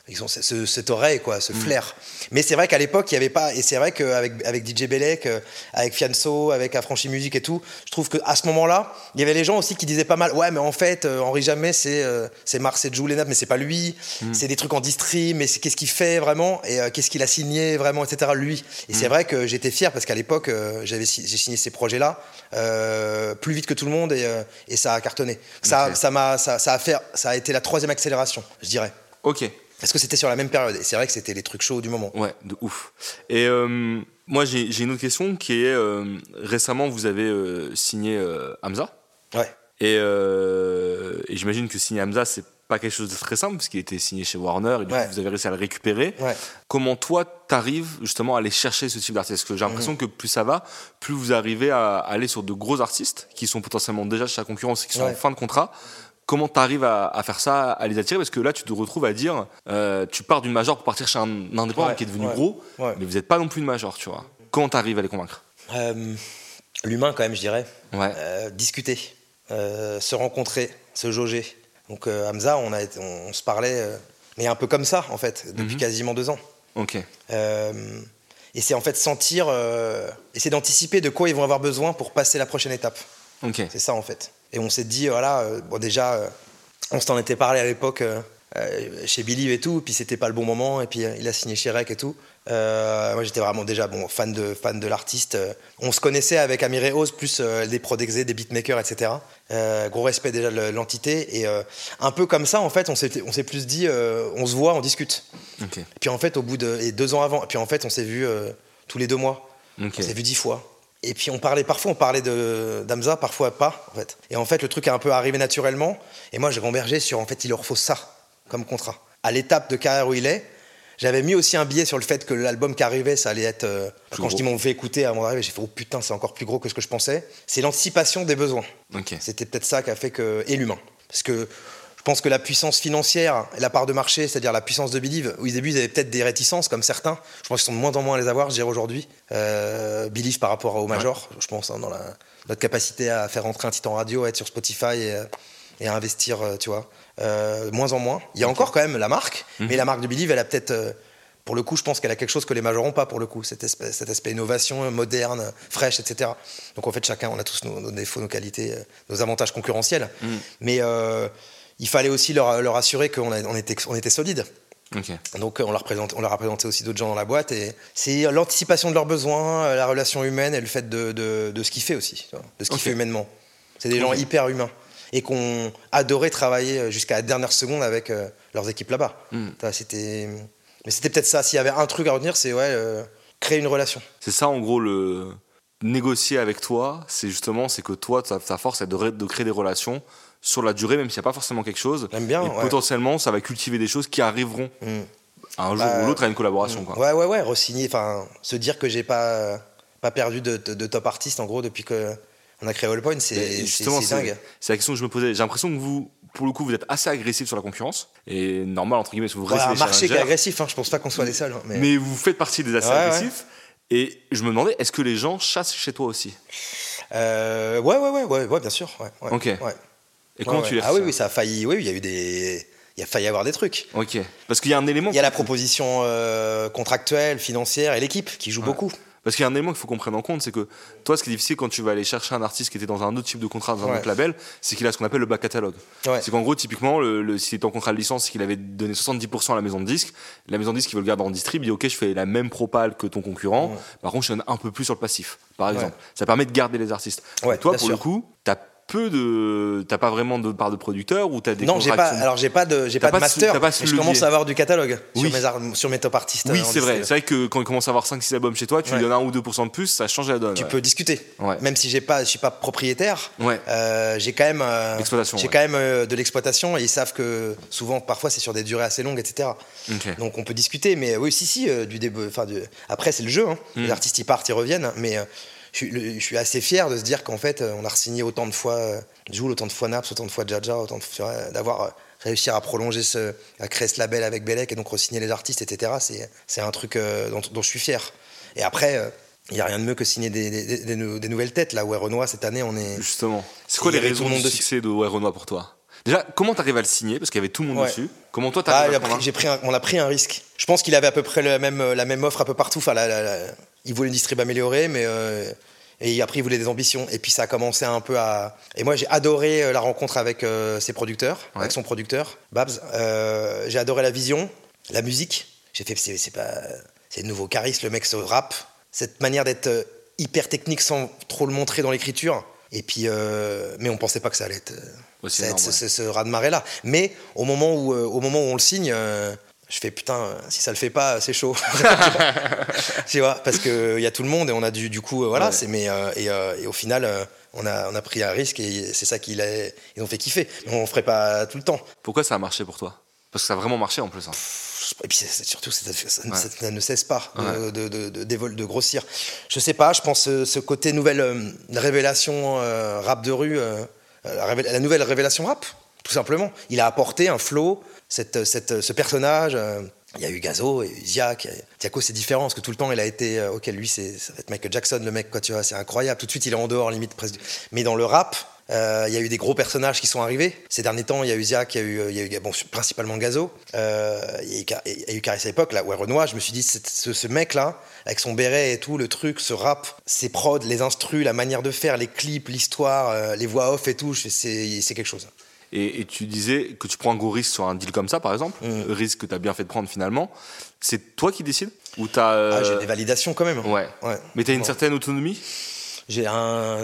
Ils ont ce- ce- cette oreille, quoi, ce flair. Mais c'est vrai qu'à l'époque, il n'y avait pas. Et c'est vrai qu'avec avec DJ Bellec, euh, avec Fianso, avec Affranchi Musique et tout, je trouve qu'à ce moment-là, il y avait les gens aussi qui disaient pas mal Ouais, mais en fait, euh, Henri Jamais, c'est euh, c'est Marcel Joule mais c'est pas lui. C'est des trucs en distri, mais qu'est-ce qu'il fait vraiment Et euh, qu'est-ce qu'il a signé vraiment, etc. Lui. Et c'est vrai que j'étais fier parce qu'à l'époque, j'avais j'ai signé ces projets-là euh, plus vite que tout le monde et, euh, et ça a cartonné. Ça, m'a, ça, ça a fait, ça a été la troisième accélération, je dirais. Ok. Parce que c'était sur la même période. Et c'est vrai que c'était les trucs chauds du moment. Ouais, de ouf. Et euh, moi, j'ai une autre question qui est euh, récemment, vous avez euh, signé Hamza. Ouais. Et, et j'imagine que signer Hamza, c'est pas quelque chose de très simple, parce qu'il était signé chez Warner, et du Ouais. coup, vous avez réussi à le récupérer. Ouais. Comment toi, t'arrives justement à aller chercher ce type d'artiste? Parce que j'ai l'impression que plus ça va, plus vous arrivez à aller sur de gros artistes qui sont potentiellement déjà chez la concurrence et qui sont Ouais. en fin de contrat. Comment t'arrives à, à faire ça, à les attirer? Parce que là, tu te retrouves à dire, euh, tu pars d'une major pour partir chez un indépendant Ouais, qui est devenu ouais, gros, ouais. mais vous n'êtes pas non plus une major, tu vois. Comment t'arrives à les convaincre? Euh, l'humain, quand même, je dirais. Euh, discuter, se rencontrer, se jauger. Donc, Hamza, on, a on, on se parlait, mais un peu comme ça, en fait, depuis Mhm. quasiment deux ans. Ok. Et c'est en fait sentir, essayer d'anticiper de quoi ils vont avoir besoin pour passer la prochaine étape. C'est ça en fait. Et on s'est dit, voilà, euh, bon déjà, euh, on s'en était parlé à l'époque euh, euh, chez Billy et tout, puis c'était pas le bon moment, et puis euh, il a signé chez Rec et tout. Euh, moi j'étais vraiment déjà bon, fan de, fan de l'artiste. Euh, on se connaissait avec Amir et Oz, plus euh, des prodexés, des beatmakers, etc. Euh, gros respect déjà de l'entité. Et euh, un peu comme ça, en fait, on s'est plus dit, euh, on se voit, on discute. Et puis en fait, au bout de et deux ans avant, et puis en fait, on s'est vu euh, tous les deux mois. On s'est vu dix fois. Et puis on parlait, parfois on parlait de d'Amza, parfois pas, en fait. Et en fait, le truc est un peu arrivé naturellement. Et moi, j'ai gambergé sur, en fait, il leur faut ça comme contrat. À l'étape de carrière où il est, j'avais mis aussi un billet sur le fait que l'album qui arrivait, ça allait être. euh, quand gros. je dis m'ont fait écouter avant d'arriver, j'ai fait oh putain, c'est encore plus gros que ce que je pensais. C'est l'anticipation des besoins. Ok. C'était peut-être ça qui a fait que. Et l'humain. Parce que pense que la puissance financière la part de marché, c'est-à-dire la puissance de Believe, au début ils avaient peut-être des réticences comme certains, je pense qu'ils sont de moins en moins à les avoir, je dirais aujourd'hui. Euh, Believe par rapport au Major, je pense, hein, dans la, notre capacité à faire rentrer un titan radio, à être sur Spotify et, euh, et à investir, euh, tu vois. Euh, moins en moins. Il y a encore quand même la marque, mais la marque de Believe, elle a peut-être. euh, pour le coup, je pense qu'elle a quelque chose que les majors n'ont pas, pour le coup, cet aspect, cet aspect innovation, moderne, fraîche, etc. Donc en fait, chacun, on a tous nos, nos défauts, nos qualités, nos avantages concurrentiels. Mais euh, il fallait aussi leur, leur assurer qu'on on était, on était solide. Donc euh, on leur, présente, on leur a présenté aussi d'autres gens dans la boîte. Et c'est l'anticipation de leurs besoins, euh, la relation humaine et le fait de, de, de ce qu'il fait aussi, de ce qu'il Ok. fait humainement. C'est des gens hyper humains. et qui ont adoré travailler jusqu'à la dernière seconde avec leurs équipes là-bas. Mm. C'était, mais c'était peut-être ça. S'il y avait un truc à retenir, c'est ouais, créer une relation. C'est ça en gros le négocier avec toi, c'est justement c'est que toi ta, ta force est de, de créer des relations sur la durée, même s'il n'y a pas forcément quelque chose. J'aime bien. Et ouais. potentiellement, ça va cultiver des choses qui arriveront Mm. un jour Bah, ou l'autre à une collaboration. Quoi. Ouais, ouais, ouais, re-signer, enfin, se dire que j'ai pas, pas perdu de, de- de top artiste, en gros, depuis que on a créé All Point, Mais c'est dingue. c'est la question que je me posais. J'ai l'impression que vous, pour le coup, vous êtes assez agressif sur la concurrence. Et normal, entre guillemets, parce que vous restez un les marché qui est agressif, hein, je pense pas qu'on soit les seuls. hein, mais... Mais vous faites partie des assez Ouais, ouais. agressifs. Et je me demandais, est-ce que les gens chassent chez toi aussi? Euh, ouais, ouais, ouais, ouais, bien sûr. Ok. Et comment Ouais, tu Ah oui, reçois oui, ça a failli. Oui, il y a eu des. Il a failli avoir des trucs. Ok. Parce qu'il y a un élément. Il y a la proposition euh, contractuelle, financière et l'équipe qui joue Ouais. beaucoup. Parce qu'il y a un élément qu'il faut qu'on prenne en compte, c'est que toi, ce qui est difficile quand tu vas aller chercher un artiste qui était dans un autre type de contrat, dans un Ouais. autre label, c'est qu'il a ce qu'on appelle le back catalogue. Ouais. C'est qu'en gros, typiquement, le, le, s'il était en contrat de licence, c'est qu'il avait donné 70% à la maison de disque. La maison de disque, il veut le garder en distrib, il dit Ok, je fais la même propale que ton concurrent. Ouais. Par contre, je donne un peu plus sur le passif, par exemple. Ça permet de garder les artistes. Toi, pour sûr. le coup, t'as peu de. T'as pas vraiment de part de producteur ou t'as des non, j'ai pas. Alors j'ai pas de, j'ai pas de ce- master. pas mais je commence à avoir du catalogue Oui. sur mes ar- sur mes top artistes. Oui, euh, c'est vrai. C'est vrai que quand il commence à avoir 5-6 albums chez toi, tu Ouais. lui donnes 1 ou 2% de plus, ça change la donne. Tu ouais. peux discuter. Ouais. Même si j'ai pas, je suis pas propriétaire. Ouais. Euh, j'ai quand même, euh, L'exploitation, j'ai quand même euh, de l'exploitation et ils savent que souvent, parfois, c'est sur des durées assez longues, etc. Donc on peut discuter, mais oui, si, si, euh, du début. Enfin, du- après c'est le jeu. hein. Mm. Les artistes ils partent, ils reviennent, mais je, suis, le- je suis assez fier de se dire qu'en fait, euh, on a signé autant de fois euh, Joule, autant de fois Naps, autant de fois Jaja, autant de fois euh, d'avoir réussi à prolonger ce, à créer ce label avec Belek et donc re-signer les artistes, etc. C'est, un truc dont, dont je suis fier. Et après. il n'y a rien de mieux que signer des, des- des- des nou- des nouvelles têtes. Là où Renoir, cette année, on est. Justement. C'est quoi les raisons le du dessus. succès de Ouais Renoir pour toi? Déjà, comment t'arrives à le signer? Parce qu'il y avait tout le monde Ouais. dessus. Comment toi Ah, t'arrives il à a prendre pris- j'ai pris un- on a pris un risque. Je pense qu'il avait à peu près le même, la même offre un peu partout. Enfin, la- la- la- il voulait une distrib améliorée, mais euh, et après il voulait des ambitions. Et puis ça a commencé un peu à. Et moi j'ai adoré euh, la rencontre avec euh, ses producteurs, Ouais. avec son producteur Babs. Euh, j'ai adoré la vision, la musique. J'ai fait c'est pas c'est le nouveau charisme, le mec se rappe, cette manière d'être hyper technique sans trop le montrer dans l'écriture. Et puis, euh, mais on pensait pas que ça allait être, Aussi ça être énorme, ce, ce, ce raz-de-marée là. Mais au moment où, euh, au moment où on le signe, euh, je fais putain, si ça le fait pas, c'est chaud. tu vois, parce que il y a tout le monde et on a du, du coup, euh, voilà. Ouais. C'est mais euh, et, euh, et au final, euh, on a on a pris un risque et c'est ça qu'ils ils ont fait kiffer. Mais on ferait pas tout le temps. Pourquoi ça a marché pour toi? Parce que ça a vraiment marché en plus. hein. Et puis surtout, ça, ça- Ouais. ça ne cesse pas de, Ouais. de, de, de, d'évol- de grossir. Je sais pas, je pense ce côté nouvelle révélation rap de rue, la nouvelle révélation rap, tout simplement. Il a apporté un flow, cette, cette, ce personnage. euh, il y a eu Gazo, eu Ziak. Tiako, c'est différent parce que tout le temps, il a été. euh, ok, lui, c'est, ça va être Michael Jackson, le mec, quoi, tu vois, c'est incroyable. Tout de suite, il est en dehors, limite presque. Mais dans le rap, euh, il y a eu des gros personnages qui sont arrivés. Ces derniers temps, il y a eu Ziak, il y a eu, bon, principalement Gazo. Euh, il y a eu, Caris à l'époque, là, ouais, Renoir. Je me suis dit, ce, ce mec-là, avec son béret et tout, le truc, ce rap, ses prods, les instrus, la manière de faire, les clips, l'histoire, euh, les voix off et tout, c'est, c'est quelque chose. Et, et tu disais que tu prends un gros risque sur un deal comme ça, par exemple. Mm. Risque que tu as bien fait de prendre finalement. C'est toi qui décides Ou t'as. euh, Ah, j'ai des validations quand même. Ouais. Ouais. Mais t'as une Bon. certaine autonomie? J'ai un,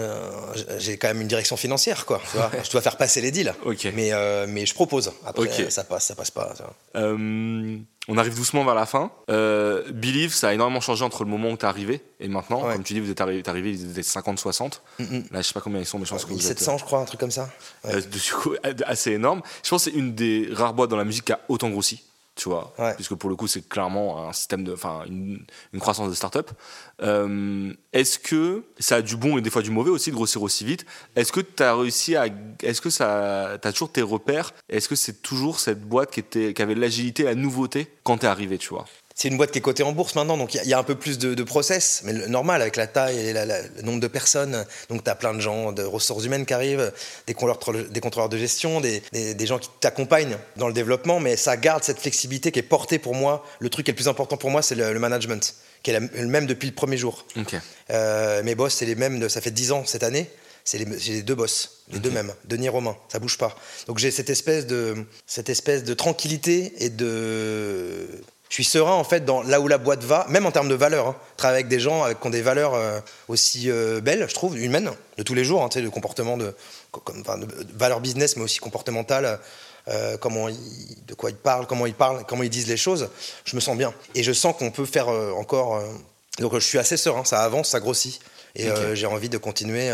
j'ai quand même une direction financière, quoi. tu vois. je dois faire passer les deals. Mais, euh, mais je propose. Après, ça passe, ça passe pas. Euh, on arrive doucement vers la fin. Euh, Believe, ça a énormément changé entre le moment où t'es arrivé et maintenant. Ouais. Comme tu dis, vous êtes arrivé, t'es arrivé, ils étaient 50-60. Mm-mm. Là, je sais pas combien ils sont, mais je pense que vous 1700, je crois, un truc comme ça. êtes du coup, assez énorme. Je pense que c'est une des rares boîtes dans la musique qui a autant grossi. Tu vois, Ouais. puisque pour le coup, c'est clairement un système de, enfin, une, une croissance de start-up. Euh, est-ce que ça a du bon et des fois du mauvais aussi de grossir aussi vite? Est-ce que tu as réussi à, est-ce que ça, t'as toujours tes repères? Est-ce que c'est toujours cette boîte qui était, qui avait l'agilité, la nouveauté quand t'es arrivé, tu vois? C'est une boîte qui est cotée en bourse maintenant, donc il y a- il y, a un peu plus de, de process, mais le- normal avec la taille et la- la- le nombre de personnes. Donc tu as plein de gens, de ressources humaines qui arrivent, des contrôleurs, des contrôleurs de gestion, des, des- des gens qui t'accompagnent dans le développement, mais ça garde cette flexibilité qui est portée pour moi. Le truc qui est le plus important pour moi, c'est le, le management, qui est la- le même depuis le premier jour. Euh, mes boss, c'est les mêmes, de- ça fait 10 ans cette année. C'est les, j'ai les deux boss, les deux mêmes, Denis et Romain, ça bouge pas. Donc j'ai cette espèce de, cette espèce de tranquillité et de. Je suis serein en fait dans là où la boîte va, même en termes de valeurs. Hein. Travailler avec des gens qui ont des valeurs aussi belles, je trouve, humaines, de tous les jours, hein, tu sais, de comportement de, enfin, de, valeurs business, mais aussi comportementales. comment de quoi ils parlent, comment ils parlent, comment ils disent les choses, je me sens bien. Et je sens qu'on peut faire encore. donc je suis assez serein, ça avance, ça grossit. Et j'ai envie de continuer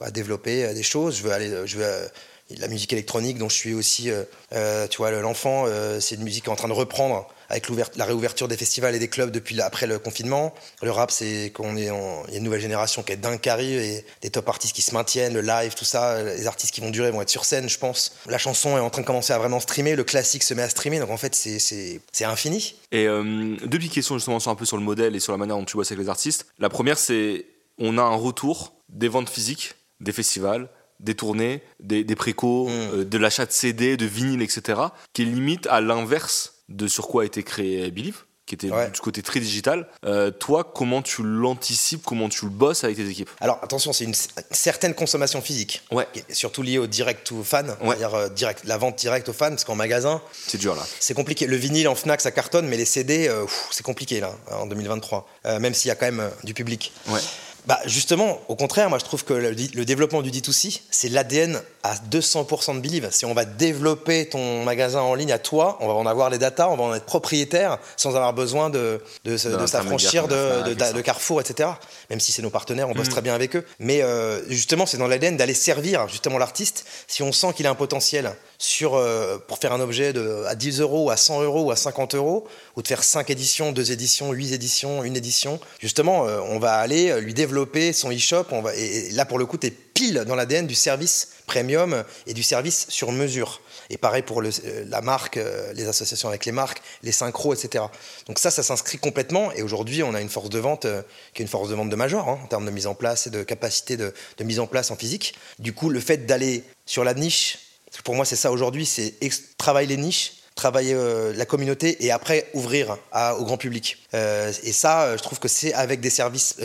à développer des choses. Je veux aller, je veux la musique électronique dont je suis aussi, euh, euh, tu vois, l'enfant, euh, c'est une musique qui est en train de reprendre avec la réouverture des festivals et des clubs depuis après le confinement. Le rap, c'est qu'on est, il y a une nouvelle génération qui est dingue qui arrive et des top artistes qui se maintiennent, le live, tout ça. Les artistes qui vont durer vont être sur scène, je pense. La chanson est en train de commencer à vraiment streamer, le classique se met à streamer, donc en fait, c'est infini. Et deux petites questions justement sur un peu sur le modèle et sur la manière dont tu bosses avec les artistes. La première, c'est on a un retour des ventes physiques, des festivals, des tournées, des, des précos, mm. euh, de l'achat de CD, de vinyle, etc., qui est limite à l'inverse de sur quoi a été créé Believe, qui était du côté très digital. Euh, toi, comment tu l'anticipes, comment tu le bosses avec tes équipes? Alors attention, c'est une, certaine consommation physique, ouais. surtout liée au direct to fan, c'est-à-dire euh, direct, la vente directe aux fans, parce qu'en magasin, c'est dur là. C'est compliqué. Le vinyle en Fnac, ça cartonne, mais les CD, c'est compliqué là, en 2023, même s'il y a quand même du public. Ouais. Bah justement, au contraire, moi je trouve que le, développement du D2C, c'est l'ADN à 200% de Believe. Si on va développer ton magasin en ligne à toi, on va en avoir les datas, on va en être propriétaire sans avoir besoin de, de, s'affranchir de, Carrefour, etc. Même si c'est nos partenaires, on bosse mm. très bien avec eux. Mais euh, justement, c'est dans l'ADN d'aller servir justement l'artiste. Si on sent qu'il a un potentiel sur, euh, pour faire un objet de, à 10 euros, à 100 euros ou à 50 euros, ou de faire 5 éditions, 2 éditions, 8 éditions, une édition, justement, euh, on va aller lui développer son e-shop. Et là, pour le coup, tu es pile dans l'ADN du service premium et du service sur mesure. Et pareil pour euh, la marque, euh, les associations avec les marques, les synchros, etc. Donc ça, ça s'inscrit complètement. Et aujourd'hui, on a une force de vente euh, qui est une force de vente de major hein, en termes de mise en place et de capacité de, mise en place en physique. Du coup, le fait d'aller sur la niche, pour moi, c'est ça aujourd'hui, c'est travailler les niches travailler la communauté et après ouvrir au grand public. Et ça, je trouve que c'est avec des services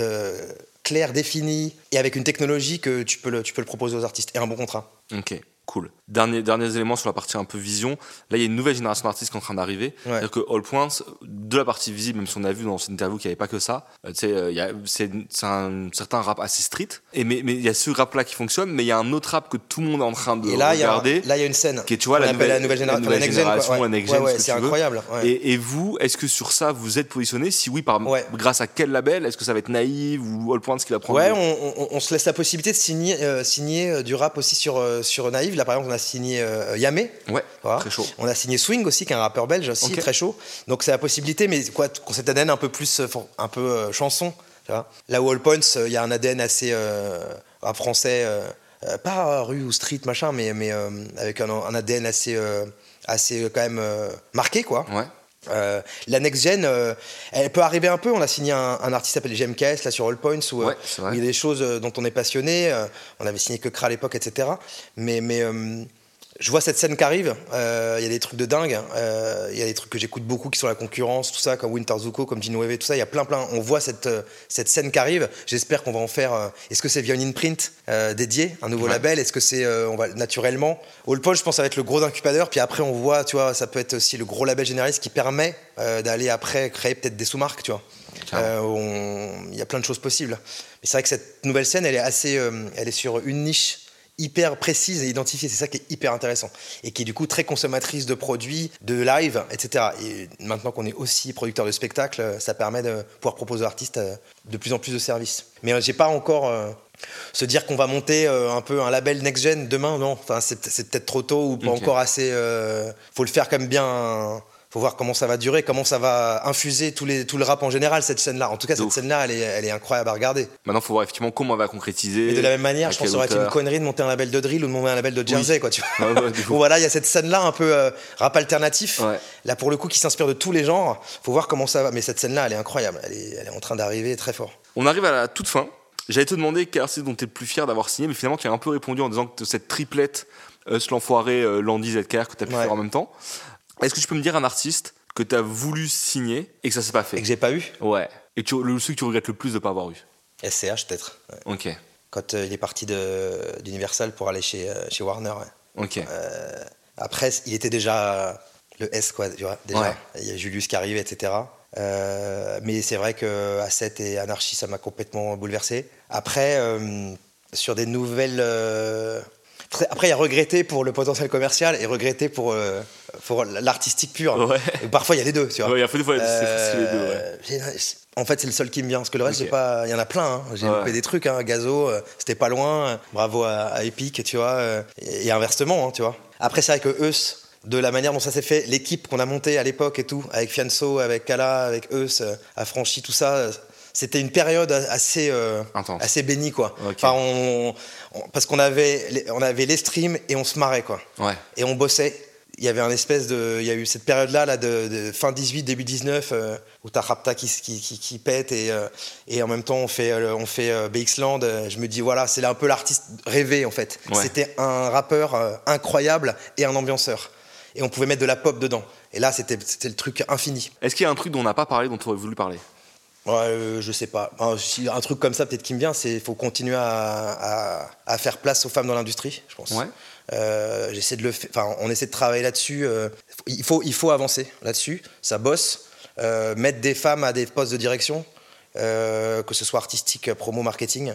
clairs, définis et avec une technologie que tu peux le, tu peux le proposer aux artistes et un bon contrat. Cool. Dernier, derniers éléments sur la partie un peu vision. Là, il y a une nouvelle génération d'artistes qui est en train d'arriver. C'est-à-dire que All Points, de la partie visible, même si on a vu dans cette interview qu'il n'y avait pas que ça, euh, euh, c'est un certain rap assez street. Et mais il y a ce rap-là qui fonctionne, mais il y a un autre rap que tout le monde est en train de et là, regarder. là, il y a une scène. Qui est, tu vois, la nouvelle, la nouvelle, génération, la next gen, c'est incroyable. Et, et, vous, est-ce que sur ça, vous êtes positionné? Si oui, par, grâce à quel label? Est-ce que ça va être Naïve ou All Points qui va prendre Ouais, on, se laisse la possibilité de signer, euh, signer du rap aussi sur, sur Naïve. Là, par exemple, on a signé euh, Yamé. Ouais, très chaud. On a signé Swing aussi, qui est un rappeur belge aussi, très chaud. Donc c'est la possibilité, mais quoi, cet ADN un peu plus, euh, un peu euh, chanson. Tu vois Là où All Points, il y a un ADN assez rap français, pas rue ou street machin, mais, mais avec un, ADN assez, assez quand même marqué, quoi. Ouais. La next gen, elle peut arriver un peu. On a signé un, artiste qui s'appelle GMKS là sur All Points où, il y a des choses dont on est passionné. on avait signé que Kra à l'époque, etc. Mais, mais je vois cette scène qui arrive, euh, il y a des trucs de dingue, euh, il y a des trucs que j'écoute beaucoup qui sont la concurrence, tout ça, comme Winter Zuko, comme Gino Weve, tout ça, il y a plein plein, on voit cette, euh, cette scène qui arrive, j'espère qu'on va en faire, est-ce que c'est via une imprint dédié, un nouveau label, est-ce que c'est, on va naturellement, All Point, je pense, ça va être le gros incubateur, puis après on voit, tu vois, ça peut être aussi le gros label généraliste qui permet d'aller après créer peut-être des sous-marques, tu vois. Il y a plein de choses possibles. Mais c'est vrai que cette nouvelle scène, elle est assez, elle est sur une niche hyper précise et identifiée. C'est ça qui est hyper intéressant. Et qui est du coup très consommatrice de produits, de live, etc. Et maintenant qu'on est aussi producteur de spectacles, ça permet de pouvoir proposer aux artistes euh, de plus en plus de services. Mais euh, j'ai pas encore. Euh, se dire qu'on va monter un peu un label next-gen demain, non. Enfin, c'est peut-être trop tôt ou pas encore assez. faut le faire même bien faut voir comment ça va durer, comment ça va infuser tout, les, tout le rap en général, cette scène-là. En tout cas, cette scène-là, elle est, elle est, incroyable à regarder. Maintenant, il faut voir effectivement comment on va concrétiser. Et de la même manière, je pense que ça aurait été une connerie de monter un label de drill ou de monter un label de Jersey, quoi, tu vois. voilà, il y a cette scène-là un peu euh, rap alternatif. Là, pour le coup, qui s'inspire de tous les genres. Faut voir comment ça va. Mais cette scène-là, elle est incroyable. Elle est, elle est en train d'arriver très fort. On arrive à la toute fin. J'allais te demander quel artiste dont tu es le plus fier d'avoir signé, mais finalement, tu as un peu répondu en disant que cette triplette, euh, l'enfoiré, euh, Landy, ZKR, que tu as pu faire en même temps. Est-ce que tu peux me dire un artiste que tu as voulu signer et que ça s'est pas fait. Et que j'ai pas eu Ouais. Et tu, le celui que tu regrettes le plus de pas avoir eu SCH peut-être. Ok. Quand euh, il est parti d'Universal pour aller chez, euh, chez Warner. Ok. Euh, après, il était déjà le S, quoi, déjà. Ouais. Il y a Julius qui arrive, etc. Mais c'est vrai que A7 et Anarchy, ça m'a complètement bouleversé. Après, sur des nouvelles. Après, il y a regretté pour le potentiel commercial et regretté pour, euh, pour l'artistique pur. Ouais. Et parfois, il y a les deux, tu vois. Ouais, il y a des fois, c'est Euh, c'est les deux, ouais. j'ai- En fait, c'est le seul qui me vient. Parce que le reste, pas. Il y en a plein. hein. J'ai loupé des trucs. Hein. Gazo, euh, c'était pas loin. Bravo à, à Epic, tu vois. euh, Et, et inversement, hein, tu vois. Après, c'est vrai que Eus, de la manière dont ça s'est fait, l'équipe qu'on a montée à l'époque et tout, avec Fianso, avec Kala, avec Eus, euh, affranchi, tout ça. C'était une période assez, euh, assez bénie, quoi. Ok. Enfin, on- on- parce qu'on avait, les- on avait les streams et on se marrait, quoi Ouais. et on bossait. Il y avait un espèce de. Il y a eu cette période-là, là, de, de fin 18, début 19, euh, où t'as Rapta qui, qui, qui, qui pète et, euh, et en même temps on fait, on fait. Euh, Je me dis, voilà, c'est là un peu l'artiste rêvé en fait. Ouais. C'était un rappeur incroyable et un ambianceur. Et on pouvait mettre de la pop dedans. Et là, c'était c'était le truc infini. Est-ce qu'il y a un truc dont on n'a pas parlé, dont tu aurais voulu parler? Ouais, euh, je sais pas. Un truc comme ça, peut-être qui me vient, c'est il faut continuer à, à- à faire place aux femmes dans l'industrie, je pense. Ouais. Euh, j'essaie de le enfin, on essaie de travailler là-dessus. euh, il, faut, il faut avancer là-dessus. Ça bosse. Euh, mettre des femmes à des postes de direction, euh, que ce soit artistique, promo, marketing.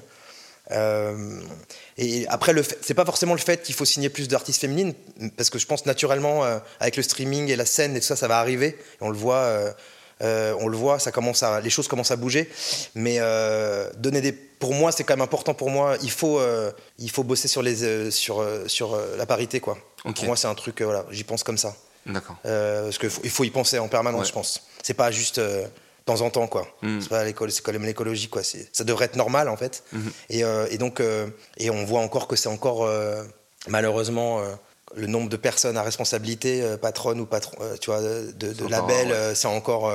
Et après, le c'est pas forcément le fait qu'il faut signer plus d'artistes féminines, parce que je pense naturellement, avec le streaming et la scène et tout ça, ça va arriver. Et on le voit, euh, on le voit, ça commence à, les choses commencent à bouger. Mais euh, donner des, pour moi, c'est quand même important. Pour moi, il faut, euh, il faut bosser sur les, sur, sur la parité, quoi. Pour moi, c'est un truc, voilà, j'y pense comme ça. D'accord. Parce qu'il faut, il faut y penser en permanence, Ouais. je pense. C'est pas juste de temps en temps, quoi. Mm. C'est pas l'école, c'est quand même l'écologie, quoi. C'est- Ça devrait être normal, en fait. Mhm. Et, euh, et donc, euh, et on voit encore que c'est encore euh, malheureusement le nombre de personnes à responsabilité, euh, patronne ou patron, euh, tu vois, de, ouais. euh, c'est encore.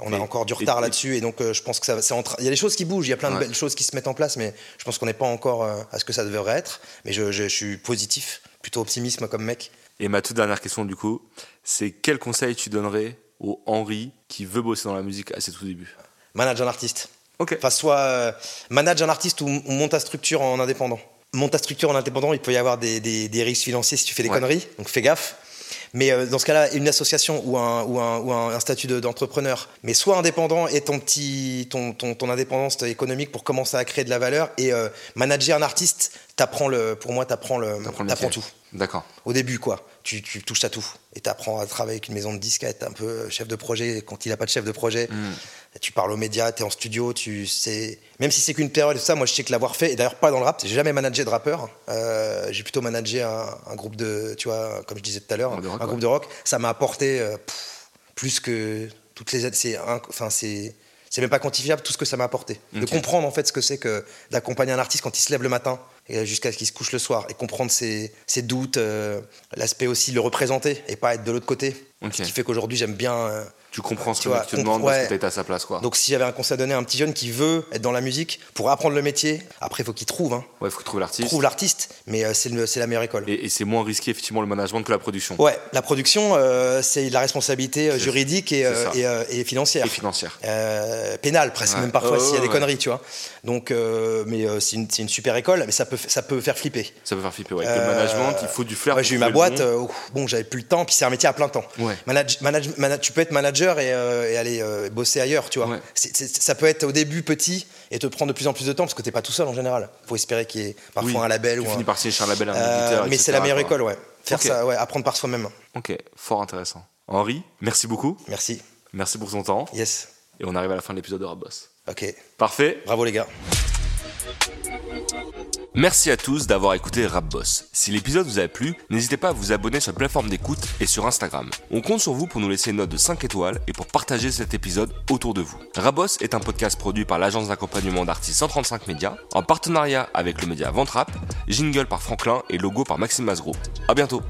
on a encore du et- retard et- là-dessus et donc je pense que ça, c'est il y a des choses qui bougent, il y a plein de belles choses qui se mettent en place, mais je pense qu'on n'est pas encore à ce que ça devrait être. Mais je, je- je suis positif, plutôt optimiste moi, comme mec. Et ma toute dernière question, du coup, c'est quel conseil tu donnerais au Henri qui veut bosser dans la musique à ses tout débuts? Manage un artiste. Ok. Enfin, soit euh, manage un artiste ou, ou monte ta structure en indépendant. Monte ta structure en indépendant, il peut y avoir des, des- des risques financiers si tu fais des Ouais. conneries, donc fais gaffe. Mais euh, dans ce cas-là, une association ou un, ou un, ou un- un statut de- d'entrepreneur, mais soit indépendant et ton petit, ton, ton, ton indépendance économique pour commencer à créer de la valeur et euh, manager un artiste, t'apprends le, pour moi, t'apprends le, T'apprends t'apprends tout D'accord. au début, quoi. Tu, tu touches à tout. Et tu apprends à travailler avec une maison de disques, à être un peu chef de projet. Quand il n'a pas de chef de projet, Mm. Tu parles aux médias, tu es en studio, tu sais. Même si c'est qu'une période et tout ça, moi je sais que l'avoir fait, et d'ailleurs pas dans le rap, j'ai jamais managé de rappeur. Euh, j'ai plutôt managé un, un groupe de, tu vois, comme je disais tout à l'heure, Un de rock, un groupe ouais. de rock. Ça m'a apporté euh, pff, plus que toutes les aides. C'est enfin, c'est. C'est même pas quantifiable tout ce que ça m'a apporté. De comprendre en fait ce que c'est que d'accompagner un artiste quand il se lève le matin et jusqu'à ce qu'il se couche le soir et comprendre ses, ses doutes, euh, l'aspect aussi le représenter et pas être de l'autre côté. Ce qui fait qu'aujourd'hui j'aime bien. Tu comprends ce Tu que vois, tu te comp- demandes parce ouais. que t'as été à sa place, quoi. donc si j'avais un conseil à donner à un petit jeune qui veut être dans la musique pour apprendre le métier, après il faut qu'il trouve, hein, ouais, faut trouver l'artiste. trouve l'artiste, mais euh, c'est la meilleure école. Et, et c'est moins risqué, effectivement, le management que la production. Ouais, la production, euh, c'est la responsabilité euh, juridique et, euh, et, et financière. Et financière. Pénale presque Ouais. même parfois Oh, s'il y a des conneries tu vois donc mais c'est une, une super école mais ça peut ça peut faire flipper Ça peut faire flipper, ouais. Avec le management, il faut du flair. J'ai eu ma boîte bon. j'avais plus le temps puis c'est un métier à plein temps Ouais. Manage- manage- mana- tu peux être manager et, euh, et aller euh, bosser ailleurs tu vois Ouais. C'est- c'est- ça peut être au début petit et te prendre de plus en plus de temps parce que t'es pas tout seul en général faut espérer qu'il y ait parfois Oui, un label tu ou finis un par signer un label, un Euh, éditeur, mais etc., c'est la meilleure quoi. école ouais faire ça ouais apprendre par soi-même Ok, fort intéressant. Henri, merci beaucoup. merci Merci pour ton temps. yes Et on arrive à la fin de l'épisode de Rap Boss. ok Parfait. bravo les gars Merci à tous d'avoir écouté Rap Boss. Si l'épisode vous a plu, n'hésitez pas à vous abonner sur la plateforme d'écoute et sur Instagram. On compte sur vous pour nous laisser une note de 5 étoiles et pour partager cet épisode autour de vous. Rap Boss est un podcast produit par l'agence d'accompagnement d'artistes 135 médias en partenariat avec le média Ventrap, jingle par Franklin et logo par Maxime Masgro. À bientôt.